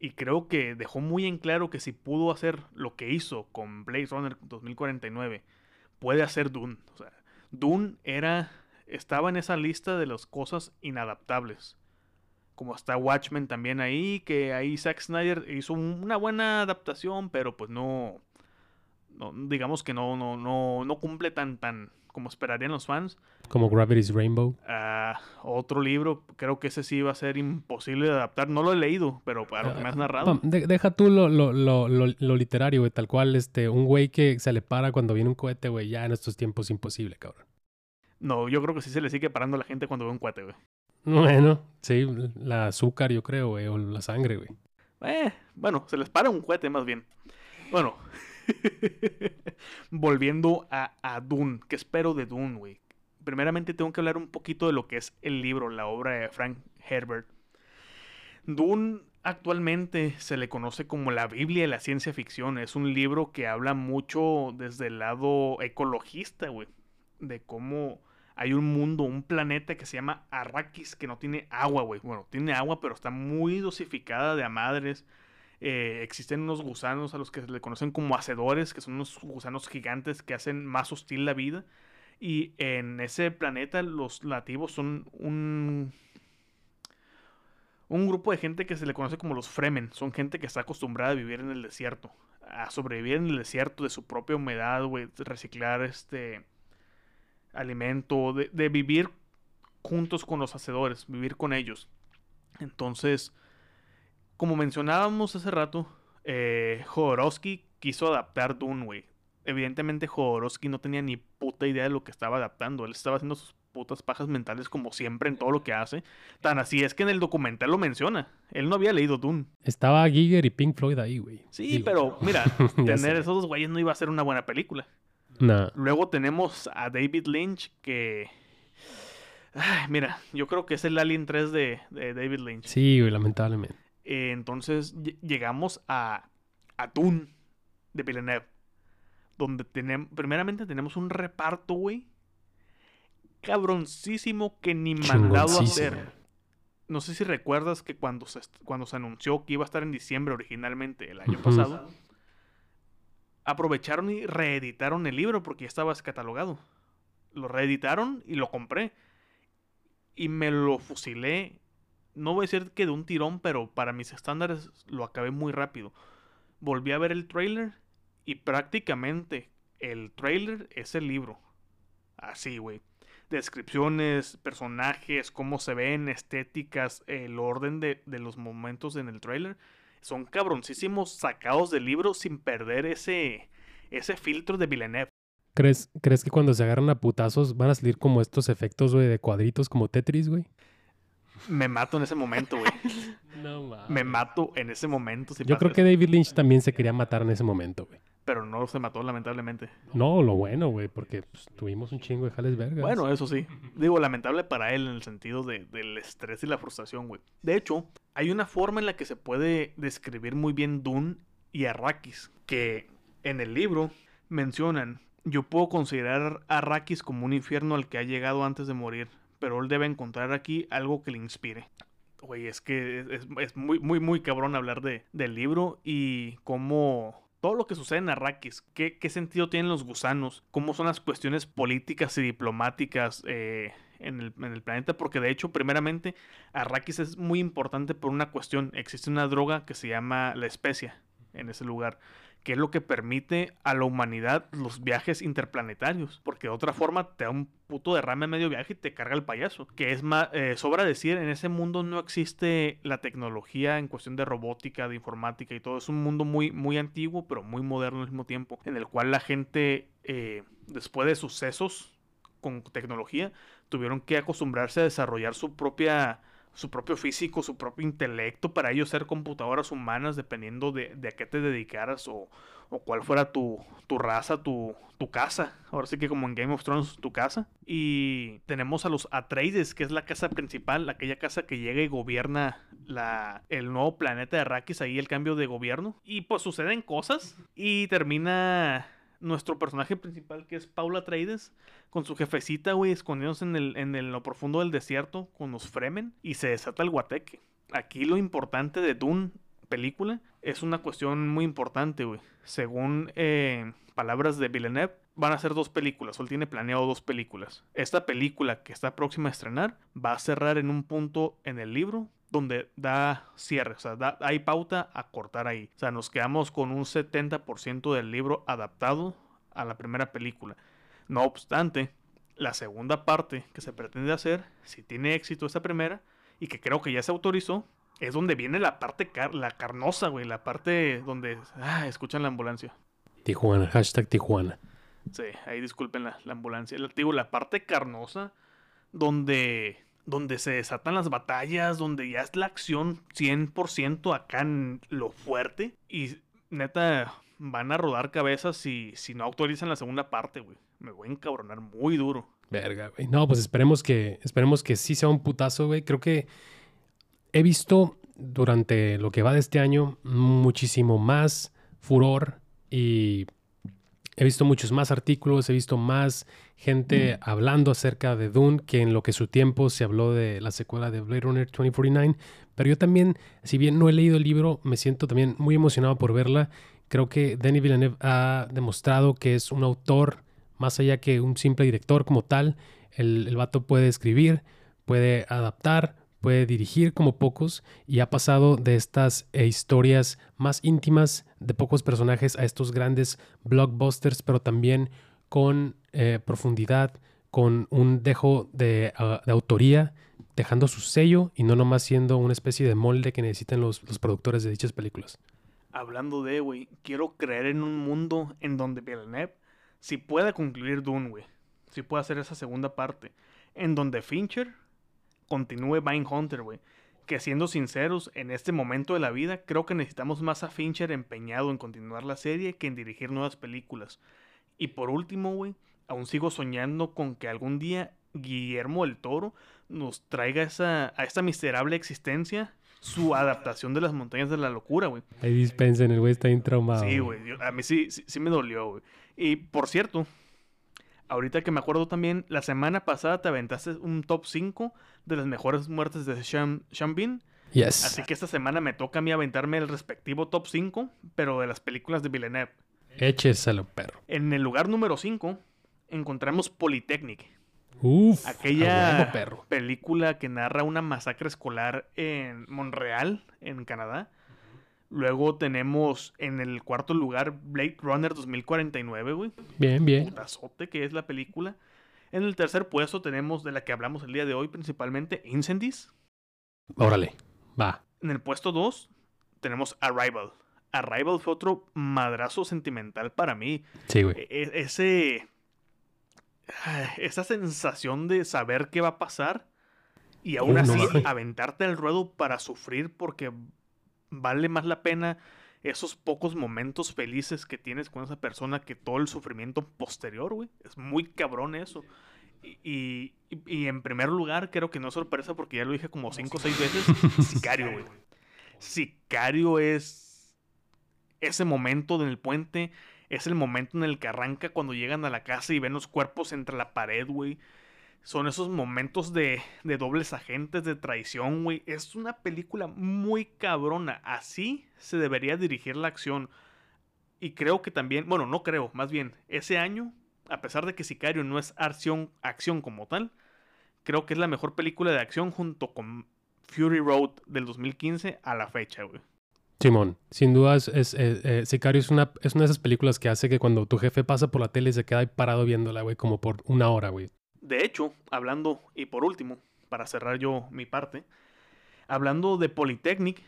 Y creo que dejó muy en claro que si pudo hacer lo que hizo con Blade Runner 2049, puede hacer Dune. O sea, Dune era estaba en esa lista de las cosas inadaptables. Como está Watchmen también ahí, que ahí Zack Snyder hizo una buena adaptación, pero pues no, digamos que no, no, no, no cumple tan, tan como esperarían los fans. Como Gravity's Rainbow. Ah, otro libro, creo que ese sí va a ser imposible de adaptar. No lo he leído, pero para lo que me has narrado. deja tú lo, lo, lo, lo literario, güey. Tal cual, este, un güey que se le para cuando viene un cohete, güey. Ya en estos tiempos imposible, cabrón. No, yo creo que sí se le sigue parando a la gente cuando ve un cohete, güey. Bueno, sí, la azúcar, yo creo, güey, o la sangre, güey. Eh, bueno, se les para un cohete más bien. Bueno, volviendo a, a Dune, ¿qué espero de Dune, güey? Primeramente tengo que hablar un poquito de lo que es el libro, la obra de Frank Herbert. Dune actualmente se le conoce como la Biblia de la ciencia ficción. Es un libro que habla mucho desde el lado ecologista, güey. De cómo hay un mundo, un planeta que se llama Arrakis, que no tiene agua, güey. Bueno, tiene agua, pero está muy dosificada de a madres. Eh, existen unos gusanos a los que se le conocen como hacedores, que son unos gusanos gigantes que hacen más hostil la vida. Y en ese planeta los nativos son un, un grupo de gente que se le conoce como los Fremen. Son gente que está acostumbrada a vivir en el desierto. A sobrevivir en el desierto de su propia humedad, güey. Reciclar este alimento. De, de vivir juntos con los hacedores. Vivir con ellos. Entonces como mencionábamos hace rato, eh, Jodorowsky quiso adaptar Dune, güey. Evidentemente Jodorowsky no tenía ni puta idea de lo que estaba adaptando. Él estaba haciendo sus putas pajas mentales como siempre en todo lo que hace. Tan así es que en el documental lo menciona. Él no había leído Dune. Estaba Giger y Pink Floyd ahí, güey. Sí, pero mira, tener esos dos güeyes no iba a ser una buena película. No. Luego tenemos a David Lynch que... Ay, mira, yo creo que es el Alien 3 de, de David Lynch. Sí, güey, lamentablemente. Eh, entonces llegamos a, a Dune de Villeneuve. Donde tenemos, primeramente tenemos un reparto, güey. Cabroncísimo que ni mandado a hacer. No sé si recuerdas que cuando se, cuando se anunció que iba a estar en diciembre originalmente el año pasado, aprovecharon y reeditaron el libro porque ya estaba descatalogado. Lo reeditaron y lo compré. Y me lo fusilé no voy a decir que de un tirón, pero para mis estándares lo acabé muy rápido. Volví a ver el trailer y prácticamente el trailer es el libro. Así, güey. Descripciones, personajes, cómo se ven, estéticas, el orden de, los momentos en el trailer. Son cabroncísimos sacados del libro sin perder ese, ese filtro de Villeneuve. ¿Crees, ¿Crees que cuando se agarran a putazos van a salir como estos efectos, güey, de cuadritos como Tetris, güey? me mato en ese momento, güey. No mames. Me mato en ese momento. Yo creo que David Lynch también se quería matar en ese momento, güey. Pero no se mató, lamentablemente. No, lo bueno, güey, porque pues, tuvimos un chingo de jales vergas. Bueno, eso sí. Digo, lamentable para él en el sentido de, del estrés y la frustración, güey. De hecho, hay una forma en la que se puede describir muy bien Dune y Arrakis, que en el libro mencionan, yo puedo considerar Arrakis como un infierno al que ha llegado antes de morir pero él debe encontrar aquí algo que le inspire. Güey, es que es, muy, muy, muy cabrón hablar de, del libro y cómo todo lo que sucede en Arrakis, ¿qué, qué sentido tienen los gusanos, cómo son las cuestiones políticas y diplomáticas eh, en, el, en, el, planeta, porque de hecho, primeramente, Arrakis es muy importante por una cuestión. Existe una droga que se llama la especia en ese lugar que es lo que permite a la humanidad los viajes interplanetarios. Porque de otra forma te da un puto derrame a medio viaje y te carga el payaso. Que es más, eh, sobra decir, en ese mundo no existe la tecnología en cuestión de robótica, de informática y todo. Es un mundo muy, muy antiguo, pero muy moderno al mismo tiempo. En el cual la gente, eh, después de sucesos con tecnología, tuvieron que acostumbrarse a desarrollar su propia su propio físico, su propio intelecto, para ellos ser computadoras humanas dependiendo de, a qué te dedicaras o, o cuál fuera tu, tu raza, tu, tu, casa. Ahora sí que como en Game of Thrones, tu casa. Y tenemos a los Atreides, que es la casa principal, aquella casa que llega y gobierna la, el nuevo planeta de Arrakis, ahí el cambio de gobierno. Y pues suceden cosas y termina nuestro personaje principal, que es Paula Atreides, con su jefecita, güey, escondiéndose en, el, en lo profundo del desierto con los Fremen y se desata el guateque. Aquí lo importante de Dune, película, es una cuestión muy importante, güey. Según eh, palabras de Villeneuve, van a ser dos películas, o él tiene planeado dos películas. Esta película que está próxima a estrenar va a cerrar en un punto en el libro donde da cierre, o sea, hay pauta a cortar ahí. O sea, nos quedamos con un 70% del libro adaptado a la primera película. No obstante, la segunda parte que se pretende hacer, si tiene éxito esta primera, y que creo que ya se autorizó, es donde viene la parte, la carnosa, güey, la parte donde ah, escuchan la ambulancia. Tijuana, hashtag Tijuana. Sí, ahí disculpen la, la ambulancia. Digo, la parte carnosa, donde donde se desatan las batallas, donde ya es la acción 100% acá en lo fuerte. Y neta, van a rodar cabezas si, si no autorizan la segunda parte, güey. Me voy a encabronar muy duro. Verga, güey. No, pues esperemos que, esperemos que sí sea un putazo, güey. Creo que he visto durante lo que va de este año muchísimo más furor y he visto muchos más artículos, he visto más gente hablando acerca de Dune que en lo que su tiempo se habló de la secuela de Blade Runner 2049. Pero yo también, si bien no he leído el libro, me siento también muy emocionado por verla. Creo que Denis Villeneuve ha demostrado que es un autor más allá que un simple director como tal. El, el vato puede escribir, puede adaptar, puede dirigir como pocos y ha pasado de estas eh, historias más íntimas de pocos personajes a estos grandes blockbusters, pero también con eh, profundidad, con un dejo de, ah, de, autoría, dejando su sello y no nomás siendo una especie de molde que necesitan los, los productores de dichas películas. Hablando de, güey, quiero creer en un mundo en donde Villeneuve si pueda concluir Dune, güey. Si pueda hacer esa segunda parte. En donde Fincher continúe Hunter, güey. Que siendo sinceros, en este momento de la vida, creo que necesitamos más a Fincher empeñado en continuar la serie que en dirigir nuevas películas. Y por último, güey, aún sigo soñando con que algún día Guillermo el Toro nos traiga esa, a esta miserable existencia su adaptación de las montañas de la locura, güey. Ahí dispensen, el güey está intraumado. Sí, güey. A mí sí, sí, sí me dolió, güey. Y por cierto, Ahorita que me acuerdo también, la semana pasada te aventaste un top 5 de las mejores muertes de Sean, Bean. Yes. Así que esta semana me toca a mí aventarme el respectivo top 5, pero de las películas de Villeneuve. Écheselo, perro. En el lugar número 5 encontramos Polytechnic. Uf, aquella película que narra una masacre escolar en Montreal, en Canadá. Luego tenemos en el cuarto lugar Blade Runner 2049, güey. Bien, bien. Putazote que es la película. En el tercer puesto tenemos de la que hablamos el día de hoy principalmente, Incendies. Órale, va. En el puesto 2 tenemos Arrival. Arrival fue otro madrazo sentimental para mí. Sí, güey. E-, e-, ese... Esa sensación de saber qué va a pasar y aún así aventarte al ruedo para sufrir porque vale más la pena esos pocos momentos felices que tienes con esa persona que todo el sufrimiento posterior, güey. Es muy cabrón eso. Y, en primer lugar, creo que no es sorpresa porque ya lo dije como cinco o seis veces, Sicario, güey. Sicario es ese momento en el puente, es el momento en el que arranca cuando llegan a la casa y ven los cuerpos entre la pared, güey son esos momentos de, de dobles agentes, de traición, güey. Es una película muy cabrona. Así se debería dirigir la acción. Y creo que también, bueno, no creo, más bien, ese año, a pesar de que Sicario no es acción, acción como tal, creo que es la mejor película de acción junto con Fury Road del 2015 a la fecha, güey. Simón, sin duda es, eh, eh, Sicario es una, es una de esas películas que hace que cuando tu jefe pasa por la tele se queda ahí parado viéndola, güey, como por una hora, güey. De hecho, hablando, y por último, para cerrar yo mi parte, hablando de Polytechnic,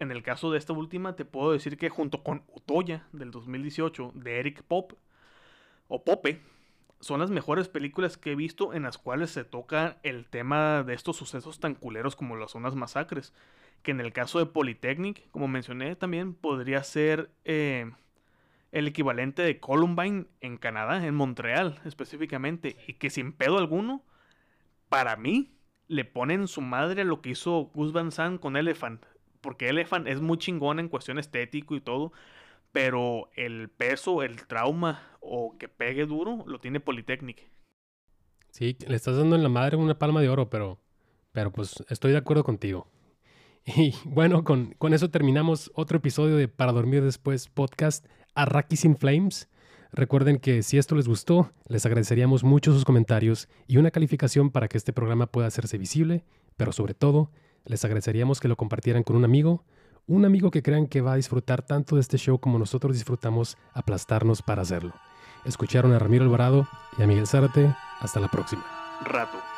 en el caso de esta última, te puedo decir que junto con Utoya del 2018 de Eric Pop, o Pope, son las mejores películas que he visto en las cuales se toca el tema de estos sucesos tan culeros como las zonas masacres. Que en el caso de Polytechnic, como mencioné también, podría ser eh, el equivalente de Columbine en Canadá, en Montreal específicamente, y que sin pedo alguno, para mí, le ponen su madre a lo que hizo Gus Van Sant con Elephant, porque Elephant es muy chingón en cuestión estético y todo, pero el peso, el trauma o que pegue duro lo tiene Polytechnic. Sí, le estás dando en la madre una palma de oro, pero, pero pues estoy de acuerdo contigo. Y bueno, con, con eso terminamos otro episodio de Para Dormir Después podcast. Arrakis in Flames. Recuerden que si esto les gustó, les agradeceríamos mucho sus comentarios y una calificación para que este programa pueda hacerse visible, pero sobre todo, Les agradeceríamos que lo compartieran con un amigo, un amigo que crean que va a disfrutar tanto de este show como nosotros disfrutamos aplastarnos para hacerlo. Escucharon a Ramiro Alvarado y a Miguel Zárate. Hasta la próxima. Rato.